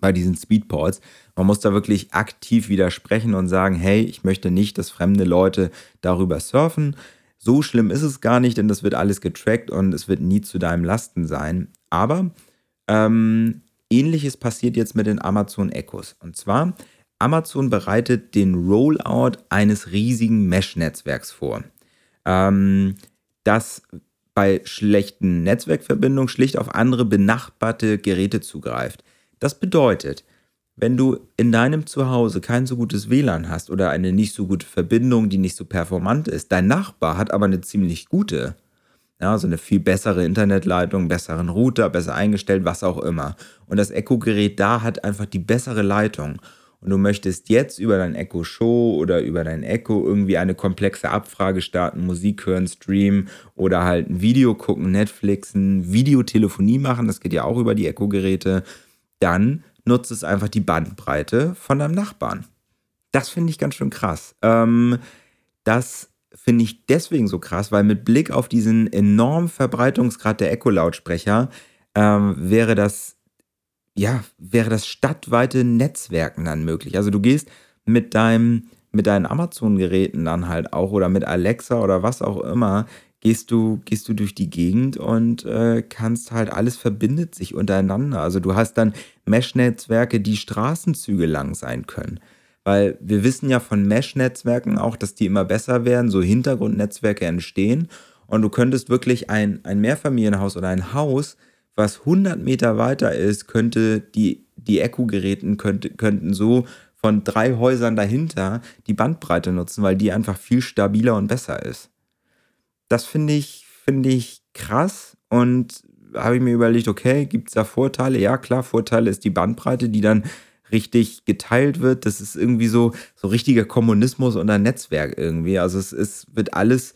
bei diesen Speedports. Man muss da wirklich aktiv widersprechen und sagen, hey, ich möchte nicht, dass fremde Leute darüber surfen. So schlimm ist es gar nicht, denn das wird alles getrackt und es wird nie zu deinem Lasten sein. Aber ähm, ähnliches passiert jetzt mit den Amazon Echos. Und zwar, Amazon bereitet den Rollout eines riesigen Mesh-Netzwerks vor, ähm, das bei schlechten Netzwerkverbindungen schlicht auf andere benachbarte Geräte zugreift. Das bedeutet, wenn du in deinem Zuhause kein so gutes WLAN hast oder eine nicht so gute Verbindung, die nicht so performant ist, dein Nachbar hat aber eine ziemlich gute, ja, so eine viel bessere Internetleitung, besseren Router, besser eingestellt, was auch immer. Und das Echo-Gerät da hat einfach die bessere Leitung. Und du möchtest jetzt über dein Echo Show oder über dein Echo irgendwie eine komplexe Abfrage starten, Musik hören, streamen oder halt ein Video gucken, Netflixen, Videotelefonie machen, das geht ja auch über die Echo-Geräte, dann nutzt es einfach die Bandbreite von deinem Nachbarn. Das finde ich ganz schön krass. Ähm, das finde ich deswegen so krass, weil mit Blick auf diesen enormen Verbreitungsgrad der Echo-Lautsprecher ähm, wäre das ja, wäre das stadtweite Netzwerken dann möglich. Also du gehst mit deinem, mit deinen Amazon-Geräten dann halt auch oder mit Alexa oder was auch immer, gehst du, gehst du durch die Gegend und äh, kannst halt, alles verbindet sich untereinander. Also du hast dann Mesh-Netzwerke, die Straßenzüge lang sein können. Weil wir wissen ja von Mesh-Netzwerken auch, dass die immer besser werden, so Hintergrundnetzwerke entstehen. Und du könntest wirklich ein, ein Mehrfamilienhaus oder ein Haus was 100 Meter weiter ist, könnte die, die Echo-Geräten könnte, könnten so von drei Häusern dahinter die Bandbreite nutzen, weil die einfach viel stabiler und besser ist. Das finde ich, finde ich krass und habe ich mir überlegt, okay, gibt es da Vorteile? Ja, klar, Vorteile ist die Bandbreite, die dann richtig geteilt wird. Das ist irgendwie so, so richtiger Kommunismus unter Netzwerk irgendwie. Also es ist, wird alles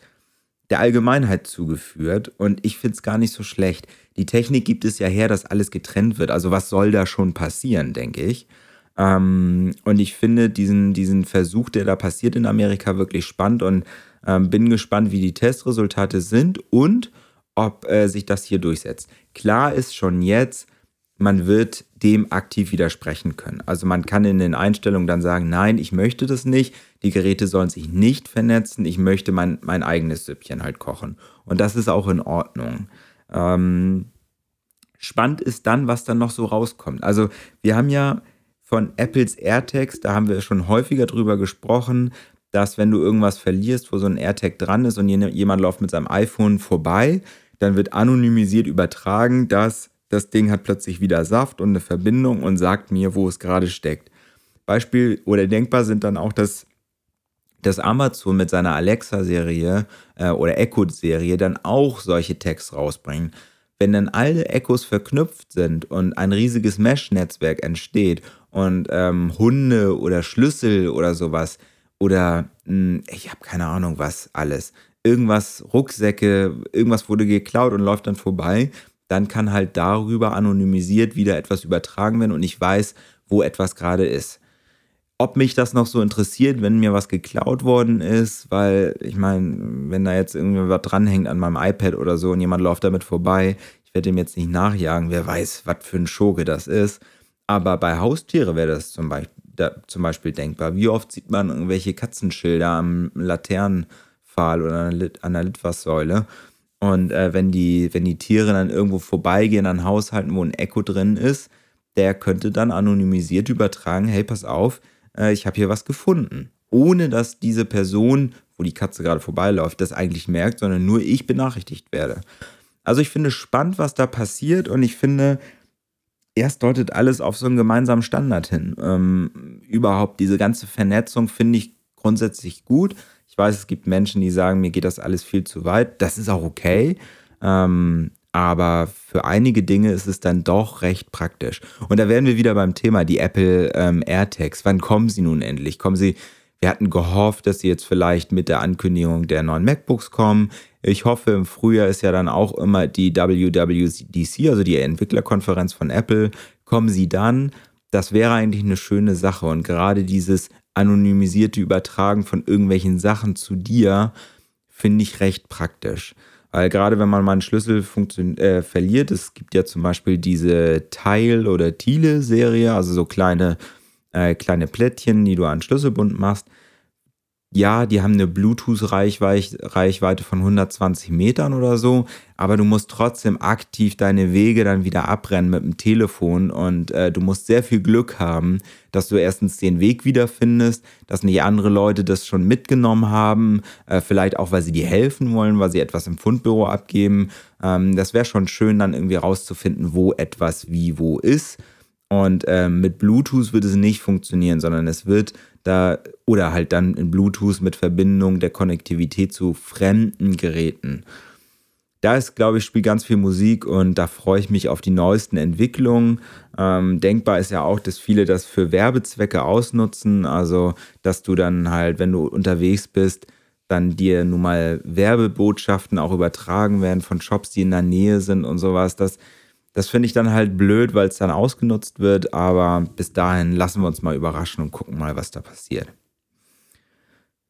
der Allgemeinheit zugeführt und ich finde es gar nicht so schlecht. Die Technik gibt es ja her, dass alles getrennt wird. Also was soll da schon passieren, denke ich. Ähm, und ich finde diesen, diesen Versuch, der da passiert in Amerika, wirklich spannend und ähm, bin gespannt, wie die Testresultate sind und ob äh, sich das hier durchsetzt. Klar ist schon jetzt, man wird dem aktiv widersprechen können. Also man kann in den Einstellungen dann sagen, nein, ich möchte das nicht, die Geräte sollen sich nicht vernetzen, ich möchte mein, mein eigenes Süppchen halt kochen. Und das ist auch in Ordnung. Ähm, spannend ist dann, was dann noch so rauskommt. Also wir haben ja von Apples AirTags, da haben wir schon häufiger drüber gesprochen, dass wenn du irgendwas verlierst, wo so ein AirTag dran ist und jemand läuft mit seinem iPhone vorbei, dann wird anonymisiert übertragen, dass das Ding hat plötzlich wieder Saft und eine Verbindung und sagt mir, wo es gerade steckt. Beispiel oder denkbar sind dann auch, dass, dass Amazon mit seiner Alexa-Serie äh, oder Echo-Serie dann auch solche Tags rausbringen. Wenn dann alle Echos verknüpft sind und ein riesiges Mesh-Netzwerk entsteht und ähm, Hunde oder Schlüssel oder sowas oder hm, ich habe keine Ahnung was alles, irgendwas, Rucksäcke, irgendwas wurde geklaut und läuft dann vorbei, dann kann halt darüber anonymisiert wieder etwas übertragen werden und ich weiß, wo etwas gerade ist. Ob mich das noch so interessiert, wenn mir was geklaut worden ist, weil ich meine, wenn da jetzt irgendwie was dranhängt an meinem iPad oder so und jemand läuft damit vorbei, ich werde dem jetzt nicht nachjagen, wer weiß, was für ein Schurke das ist. Aber bei Haustiere wäre das zum Beispiel, da, zum Beispiel denkbar. Wie oft sieht man irgendwelche Katzenschilder am Laternenpfahl oder an der Litfaßsäule? Und äh, wenn, die, wenn die Tiere dann irgendwo vorbeigehen an Haushalten, wo ein Echo drin ist, der könnte dann anonymisiert übertragen, hey, pass auf, äh, ich habe hier was gefunden. Ohne dass diese Person, wo die Katze gerade vorbeiläuft, das eigentlich merkt, sondern nur ich benachrichtigt werde. Also ich finde spannend, was da passiert und ich finde, erst deutet alles auf so einen gemeinsamen Standard hin. Ähm, überhaupt diese ganze Vernetzung finde ich grundsätzlich gut. Ich weiß, es gibt Menschen, die sagen, mir geht das alles viel zu weit. Das ist auch okay. Ähm, aber für einige Dinge ist es dann doch recht praktisch. Und da wären wir wieder beim Thema, die Apple ähm, AirTags. Wann kommen sie nun endlich? Kommen sie, wir hatten gehofft, dass sie jetzt vielleicht mit der Ankündigung der neuen MacBooks kommen. Ich hoffe, im Frühjahr ist ja dann auch immer die WWDC, also die Entwicklerkonferenz von Apple. Kommen sie dann? Das wäre eigentlich eine schöne Sache. Und gerade dieses anonymisierte Übertragen von irgendwelchen Sachen zu dir, finde ich recht praktisch. Weil gerade wenn man mal einen Schlüssel äh, verliert, es gibt ja zum Beispiel diese Teil- oder Thiele-Serie, also so kleine, äh, kleine Plättchen, die du an Schlüsselbund machst ja, die haben eine Bluetooth-Reichweite von 120 Metern oder so, aber du musst trotzdem aktiv deine Wege dann wieder abrennen mit dem Telefon und äh, du musst sehr viel Glück haben, dass du erstens den Weg wiederfindest, dass nicht andere Leute das schon mitgenommen haben, äh, vielleicht auch, weil sie dir helfen wollen, weil sie etwas im Fundbüro abgeben. Ähm, das wäre schon schön, dann irgendwie rauszufinden, wo etwas wie wo ist. Und ähm, mit Bluetooth wird es nicht funktionieren, sondern es wird da oder halt dann in Bluetooth mit Verbindung der Konnektivität zu fremden Geräten. Da ist, glaube ich, spielt ganz viel Musik und da freue ich mich auf die neuesten Entwicklungen. Ähm, denkbar ist ja auch, dass viele das für Werbezwecke ausnutzen. Also, dass du dann halt, wenn du unterwegs bist, dann dir nun mal Werbebotschaften auch übertragen werden von Shops, die in der Nähe sind und sowas. Das, das finde ich dann halt blöd, weil es dann ausgenutzt wird. Aber bis dahin lassen wir uns mal überraschen und gucken mal, was da passiert.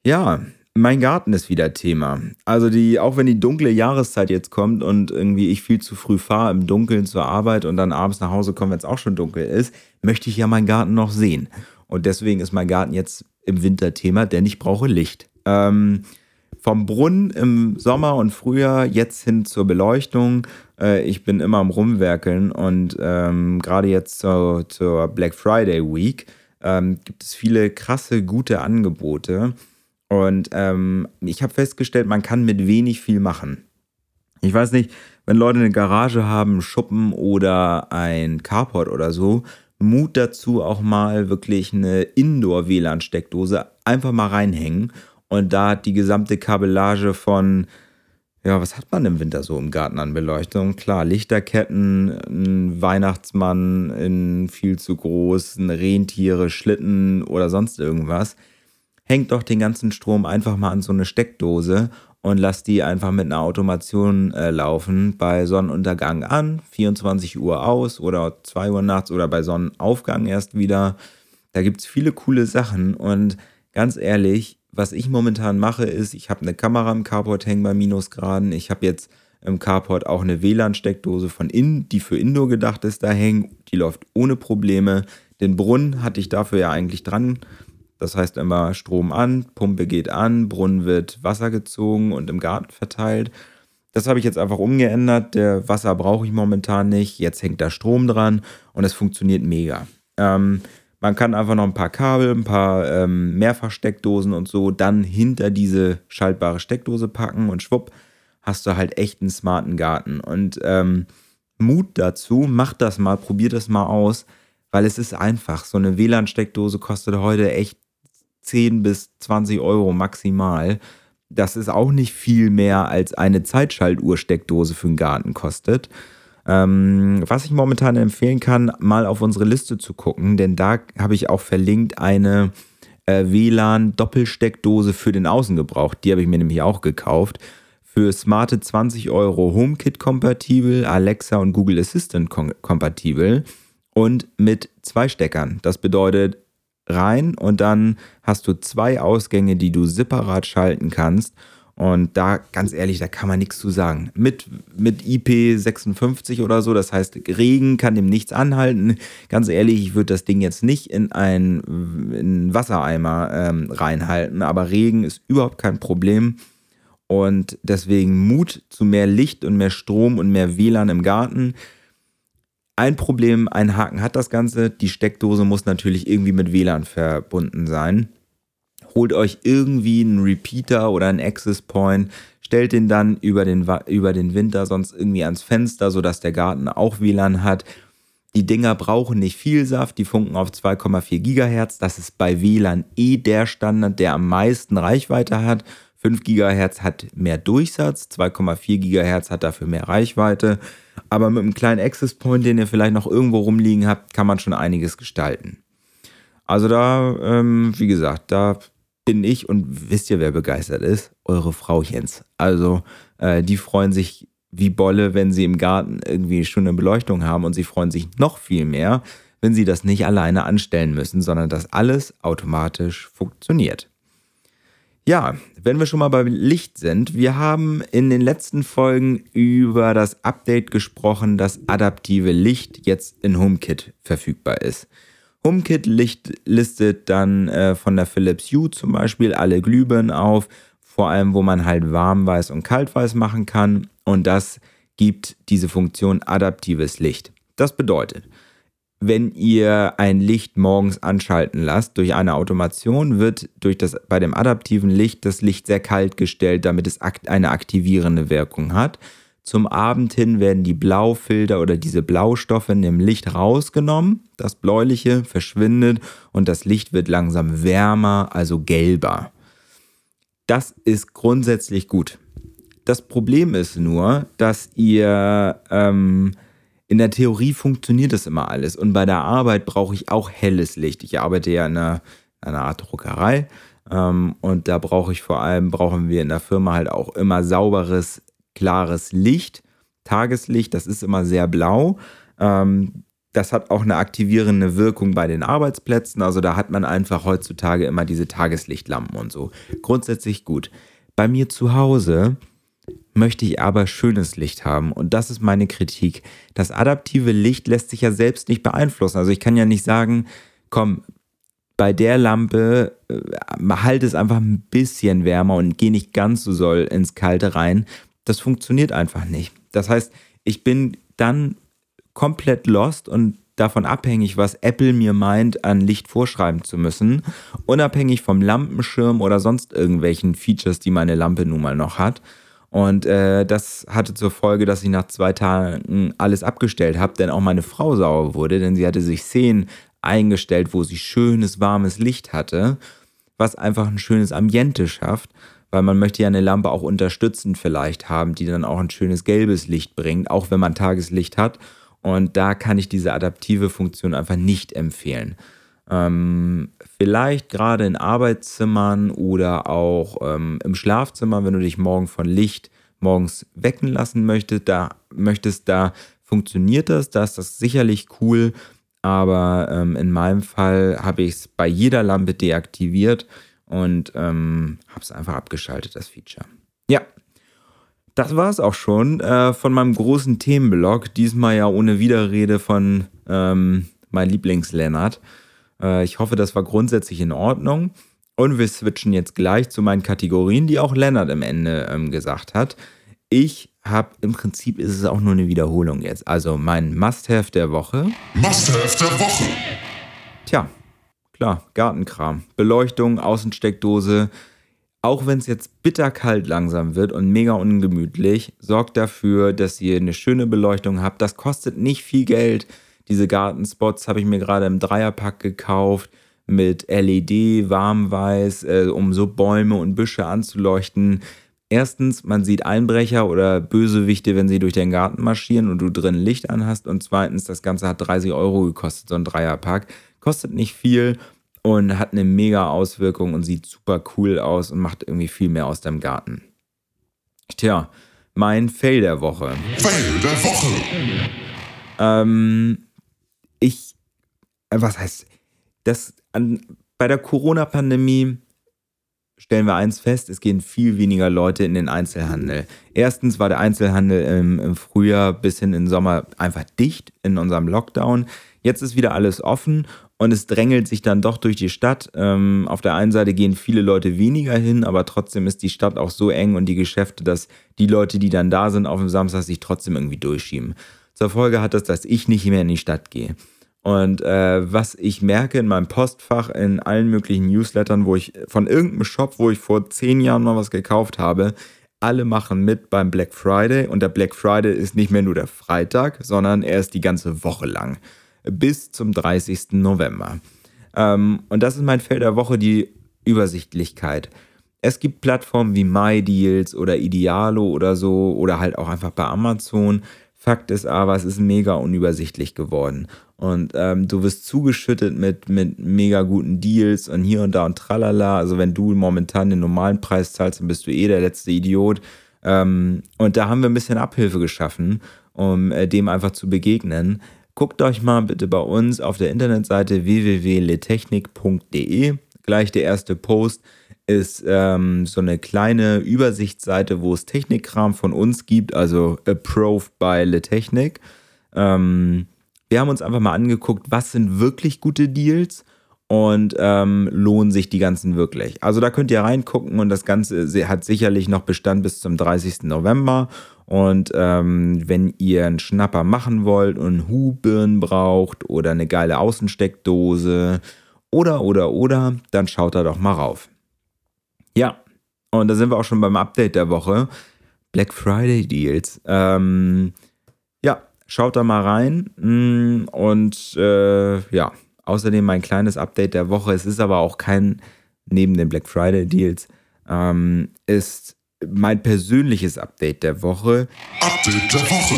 Ja, mein Garten ist wieder Thema. Also die, auch wenn die dunkle Jahreszeit jetzt kommt und irgendwie ich viel zu früh fahre im Dunkeln zur Arbeit und dann abends nach Hause komme, wenn es auch schon dunkel ist, möchte ich ja meinen Garten noch sehen. Und deswegen ist mein Garten jetzt im Winter Thema, denn ich brauche Licht. Ähm, vom Brunnen im Sommer und Frühjahr jetzt hin zur Beleuchtung. Äh, ich bin immer am Rumwerkeln und ähm, gerade jetzt zur, zur, Black Friday Week ähm, gibt es viele krasse, gute Angebote. Und ähm, ich habe festgestellt, man kann mit wenig viel machen. Ich weiß nicht, wenn Leute eine Garage haben, Schuppen oder ein Carport oder so, Mut dazu, auch mal wirklich eine Indoor-WLAN-Steckdose einfach mal reinhängen. Und da hat die gesamte Kabellage von, ja, was hat man im Winter so im Garten an Beleuchtung? Klar, Lichterketten, ein Weihnachtsmann in viel zu groß, Rentiere, Schlitten oder sonst irgendwas hängt doch den ganzen Strom einfach mal an so eine Steckdose und lasst die einfach mit einer Automation äh, laufen. Bei Sonnenuntergang an, 24 Uhr aus oder 2 Uhr nachts oder bei Sonnenaufgang erst wieder. Da gibt es viele coole Sachen und ganz ehrlich, was ich momentan mache, ist, ich habe eine Kamera im Carport hängen bei Minusgraden. Ich habe jetzt im Carport auch eine WLAN-Steckdose von innen, die für Indoor gedacht ist, da hängen. Die läuft ohne Probleme. Den Brunnen hatte ich dafür ja eigentlich dran das heißt immer Strom an, Pumpe geht an, Brunnen wird Wasser gezogen und im Garten verteilt. Das habe ich jetzt einfach umgeändert. Der Wasser brauche ich momentan nicht. Jetzt hängt da Strom dran und es funktioniert mega. Ähm, man kann einfach noch ein paar Kabel, ein paar ähm, Mehrfachsteckdosen und so dann hinter diese schaltbare Steckdose packen und schwupp, hast du halt echt einen smarten Garten. Und ähm, Mut dazu, mach das mal, probier das mal aus, weil es ist einfach. So eine WLAN-Steckdose kostet heute echt 10 bis 20 Euro maximal. Das ist auch nicht viel mehr als eine Zeitschaltuhr-Steckdose für den Garten kostet. Ähm, was ich momentan empfehlen kann, mal auf unsere Liste zu gucken, denn da habe ich auch verlinkt eine äh, WLAN-Doppelsteckdose für den Außengebrauch. Die habe ich mir nämlich auch gekauft. Für smarte 20 Euro HomeKit-kompatibel, Alexa und Google Assistant kompatibel und mit zwei Steckern. Das bedeutet rein und dann hast du zwei Ausgänge, die du separat schalten kannst. Und da, ganz ehrlich, da kann man nichts zu sagen. Mit, mit IP56 oder so, das heißt, Regen kann dem nichts anhalten. Ganz ehrlich, ich würde das Ding jetzt nicht in einen Wassereimer ähm, reinhalten, aber Regen ist überhaupt kein Problem. Und deswegen Mut zu mehr Licht und mehr Strom und mehr WLAN im Garten. Ein Problem, ein Haken hat das Ganze. Die Steckdose muss natürlich irgendwie mit WLAN verbunden sein. Holt euch irgendwie einen Repeater oder einen Access Point, stellt den dann über den, über den Winter sonst irgendwie ans Fenster, sodass der Garten auch WLAN hat. Die Dinger brauchen nicht viel Saft, die funken auf 2,4 Gigahertz. Das ist bei WLAN eh der Standard, der am meisten Reichweite hat. 5 Gigahertz hat mehr Durchsatz, 2,4 Gigahertz hat dafür mehr Reichweite. Aber mit einem kleinen Access Point, den ihr vielleicht noch irgendwo rumliegen habt, kann man schon einiges gestalten. Also da, ähm, wie gesagt, da bin ich und wisst ihr, wer begeistert ist? Eure Frauchens. Also äh, die freuen sich wie Bolle, wenn sie im Garten irgendwie schon eine Beleuchtung haben und sie freuen sich noch viel mehr, wenn sie das nicht alleine anstellen müssen, sondern dass alles automatisch funktioniert. Ja, wenn wir schon mal beim Licht sind, wir haben in den letzten Folgen über das Update gesprochen, dass adaptive Licht jetzt in HomeKit verfügbar ist. HomeKit listet dann äh, von der Philips Hue zum Beispiel alle Glühbirnen auf, vor allem wo man halt warmweiß und kaltweiß machen kann und das gibt diese Funktion adaptives Licht. Das bedeutet, wenn ihr ein Licht morgens anschalten lasst durch eine Automation, wird durch das, bei dem adaptiven Licht das Licht sehr kalt gestellt, damit es eine aktivierende Wirkung hat. Zum Abend hin werden die Blaufilter oder diese Blaustoffe in dem Licht rausgenommen. Das Bläuliche verschwindet und das Licht wird langsam wärmer, also gelber. Das ist grundsätzlich gut. Das Problem ist nur, dass ihr ähm, in der Theorie funktioniert das immer alles und bei der Arbeit brauche ich auch helles Licht. Ich arbeite ja in einer, in einer Art Druckerei ähm, und da brauche ich vor allem, brauchen wir in der Firma halt auch immer sauberes, klares Licht. Tageslicht, das ist immer sehr blau. Ähm, das hat auch eine aktivierende Wirkung bei den Arbeitsplätzen. Also da hat man einfach heutzutage immer diese Tageslichtlampen und so. Grundsätzlich gut. Bei mir zu Hause möchte ich aber schönes Licht haben. Und das ist meine Kritik. Das adaptive Licht lässt sich ja selbst nicht beeinflussen. Also ich kann ja nicht sagen, komm, bei der Lampe äh, halt es einfach ein bisschen wärmer und geh nicht ganz so soll ins Kalte rein. Das funktioniert einfach nicht. Das heißt, ich bin dann komplett lost und davon abhängig, was Apple mir meint, an Licht vorschreiben zu müssen, unabhängig vom Lampenschirm oder sonst irgendwelchen Features, die meine Lampe nun mal noch hat. Und äh, das hatte zur Folge, dass ich nach zwei Tagen alles abgestellt habe, denn auch meine Frau sauer wurde, denn sie hatte sich Szenen eingestellt, wo sie schönes, warmes Licht hatte, was einfach ein schönes Ambiente schafft, weil man möchte ja eine Lampe auch unterstützend vielleicht haben, die dann auch ein schönes gelbes Licht bringt, auch wenn man Tageslicht hat. Und da kann ich diese adaptive Funktion einfach nicht empfehlen. Ähm, vielleicht gerade in Arbeitszimmern oder auch ähm, im Schlafzimmer, wenn du dich morgen von Licht morgens wecken lassen möchtest, da möchtest, da funktioniert das, da ist das sicherlich cool. Aber ähm, in meinem Fall habe ich es bei jeder Lampe deaktiviert und ähm, habe es einfach abgeschaltet, das Feature. Ja, das war es auch schon äh, von meinem großen Themenblock. Diesmal ja ohne Widerrede von ähm, mein Lieblings-Lennart. Äh, ich hoffe, das war grundsätzlich in Ordnung. Und wir switchen jetzt gleich zu meinen Kategorien, die auch Lennart am Ende ähm, gesagt hat. Ich habe im Prinzip ist es auch nur eine Wiederholung jetzt. Also mein Must-Have der Woche. Must-Have der Woche. Tja, klar, Gartenkram. Beleuchtung, Außensteckdose, auch wenn es jetzt bitterkalt langsam wird und mega ungemütlich, sorgt dafür, dass ihr eine schöne Beleuchtung habt. Das kostet nicht viel Geld. Diese Gartenspots habe ich mir gerade im Dreierpack gekauft mit LED, warmweiß, äh, um so Bäume und Büsche anzuleuchten. Erstens, man sieht Einbrecher oder Bösewichte, wenn sie durch den Garten marschieren und du drin Licht anhast. Und zweitens, das Ganze hat 30 Euro gekostet, so ein Dreierpack. Kostet nicht viel und hat eine mega Auswirkung und sieht super cool aus und macht irgendwie viel mehr aus deinem Garten. Tja, mein Fail der Woche. Fail der Woche. Ähm, ich, äh, was heißt, das an, bei der Corona-Pandemie stellen wir eins fest, es gehen viel weniger Leute in den Einzelhandel. Erstens war der Einzelhandel im, im Frühjahr bis hin in den Sommer einfach dicht in unserem Lockdown. Jetzt ist wieder alles offen und es drängelt sich dann doch durch die Stadt. Ähm, auf der einen Seite gehen viele Leute weniger hin, aber trotzdem ist die Stadt auch so eng und die Geschäfte, dass die Leute, die dann da sind auf dem Samstag, sich trotzdem irgendwie durchschieben. Zur Folge hat das, dass ich nicht mehr in die Stadt gehe. Und äh, was ich merke in meinem Postfach, in allen möglichen Newslettern, wo ich von irgendeinem Shop, wo ich vor zehn Jahren mal was gekauft habe, alle machen mit beim Black Friday. Und der Black Friday ist nicht mehr nur der Freitag, sondern er ist die ganze Woche lang bis zum 30. November. Ähm, und das ist mein Feld der Woche, die Übersichtlichkeit. Es gibt Plattformen wie MyDeals oder Idealo oder so oder halt auch einfach bei Amazon. Fakt ist aber, es ist mega unübersichtlich geworden. Und ähm, du wirst zugeschüttet mit, mit mega guten Deals und hier und da und tralala. Also wenn du momentan den normalen Preis zahlst, dann bist du eh der letzte Idiot. Ähm, und da haben wir ein bisschen Abhilfe geschaffen, um äh, dem einfach zu begegnen. Guckt euch mal bitte bei uns auf der Internetseite www.letechnik.de. Gleich der erste Post ist ähm, so eine kleine Übersichtsseite, wo es Technikkram von uns gibt, also approved by Letechnik. Ähm, wir haben uns einfach mal angeguckt, was sind wirklich gute Deals und ähm, lohnen sich die ganzen wirklich. Also da könnt ihr reingucken und das Ganze hat sicherlich noch Bestand bis zum 30. November und ähm, wenn ihr einen Schnapper machen wollt und Hubirnen braucht oder eine geile Außensteckdose oder, oder, oder, dann schaut da doch mal rauf. Ja, und da sind wir auch schon beim Update der Woche. Black Friday Deals. Ähm, ja, schaut da mal rein. Mm, und äh, ja, außerdem mein kleines Update der Woche. Es ist aber auch kein, neben den Black Friday Deals, ähm, ist mein persönliches Update der Woche. Update der Woche.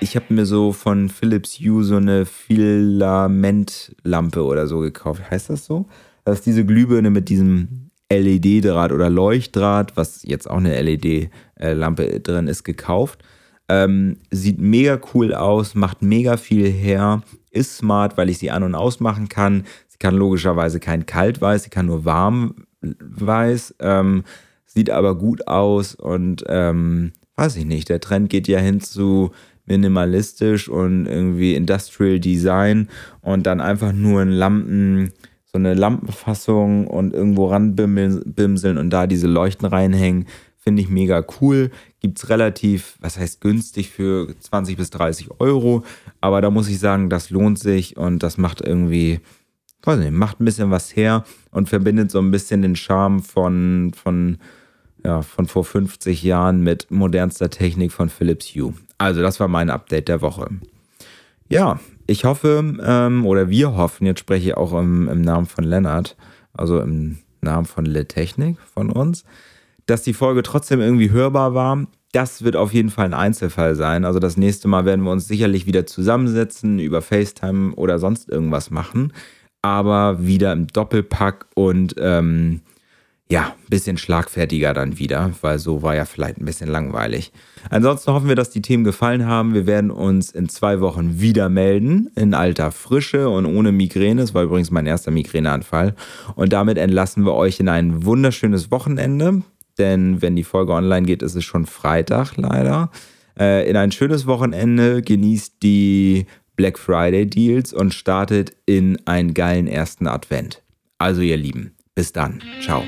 Ich habe mir so von Philips Hue so eine Filamentlampe oder so gekauft. Heißt das so? Das ist diese Glühbirne mit diesem LED-Draht oder Leuchtdraht, was jetzt auch eine LED-Lampe drin ist, gekauft. Ähm, sieht mega cool aus, macht mega viel her, ist smart, weil ich sie an- und ausmachen kann. Sie kann logischerweise kein Kaltweiß, sie kann nur warmweiß. Ähm, sieht aber gut aus und ähm, weiß ich nicht, der Trend geht ja hin zu minimalistisch und irgendwie Industrial Design und dann einfach nur ein Lampen, so eine Lampenfassung und irgendwo ranbimseln und da diese Leuchten reinhängen, finde ich mega cool. Gibt es relativ, was heißt günstig für 20 bis 30 Euro, aber da muss ich sagen, das lohnt sich und das macht irgendwie, weiß nicht, macht ein bisschen was her und verbindet so ein bisschen den Charme von, von ja, von vor 50 Jahren mit modernster Technik von Philips Hue. Also das war mein Update der Woche. Ja, ich hoffe, ähm, oder wir hoffen, jetzt spreche ich auch im, im Namen von Lennart, also im Namen von Le Technik von uns, dass die Folge trotzdem irgendwie hörbar war. Das wird auf jeden Fall ein Einzelfall sein. Also das nächste Mal werden wir uns sicherlich wieder zusammensetzen, über FaceTime oder sonst irgendwas machen. Aber wieder im Doppelpack und ähm, ja, ein bisschen schlagfertiger dann wieder, weil so war ja vielleicht ein bisschen langweilig. Ansonsten hoffen wir, dass die Themen gefallen haben. Wir werden uns in zwei Wochen wieder melden, in alter Frische und ohne Migräne. Das war übrigens mein erster Migräneanfall. Und damit entlassen wir euch in ein wunderschönes Wochenende, denn wenn die Folge online geht, ist es schon Freitag leider. Äh, in ein schönes Wochenende, genießt die Black Friday Deals und startet in einen geilen ersten Advent. Also ihr Lieben, bis dann. Ciao.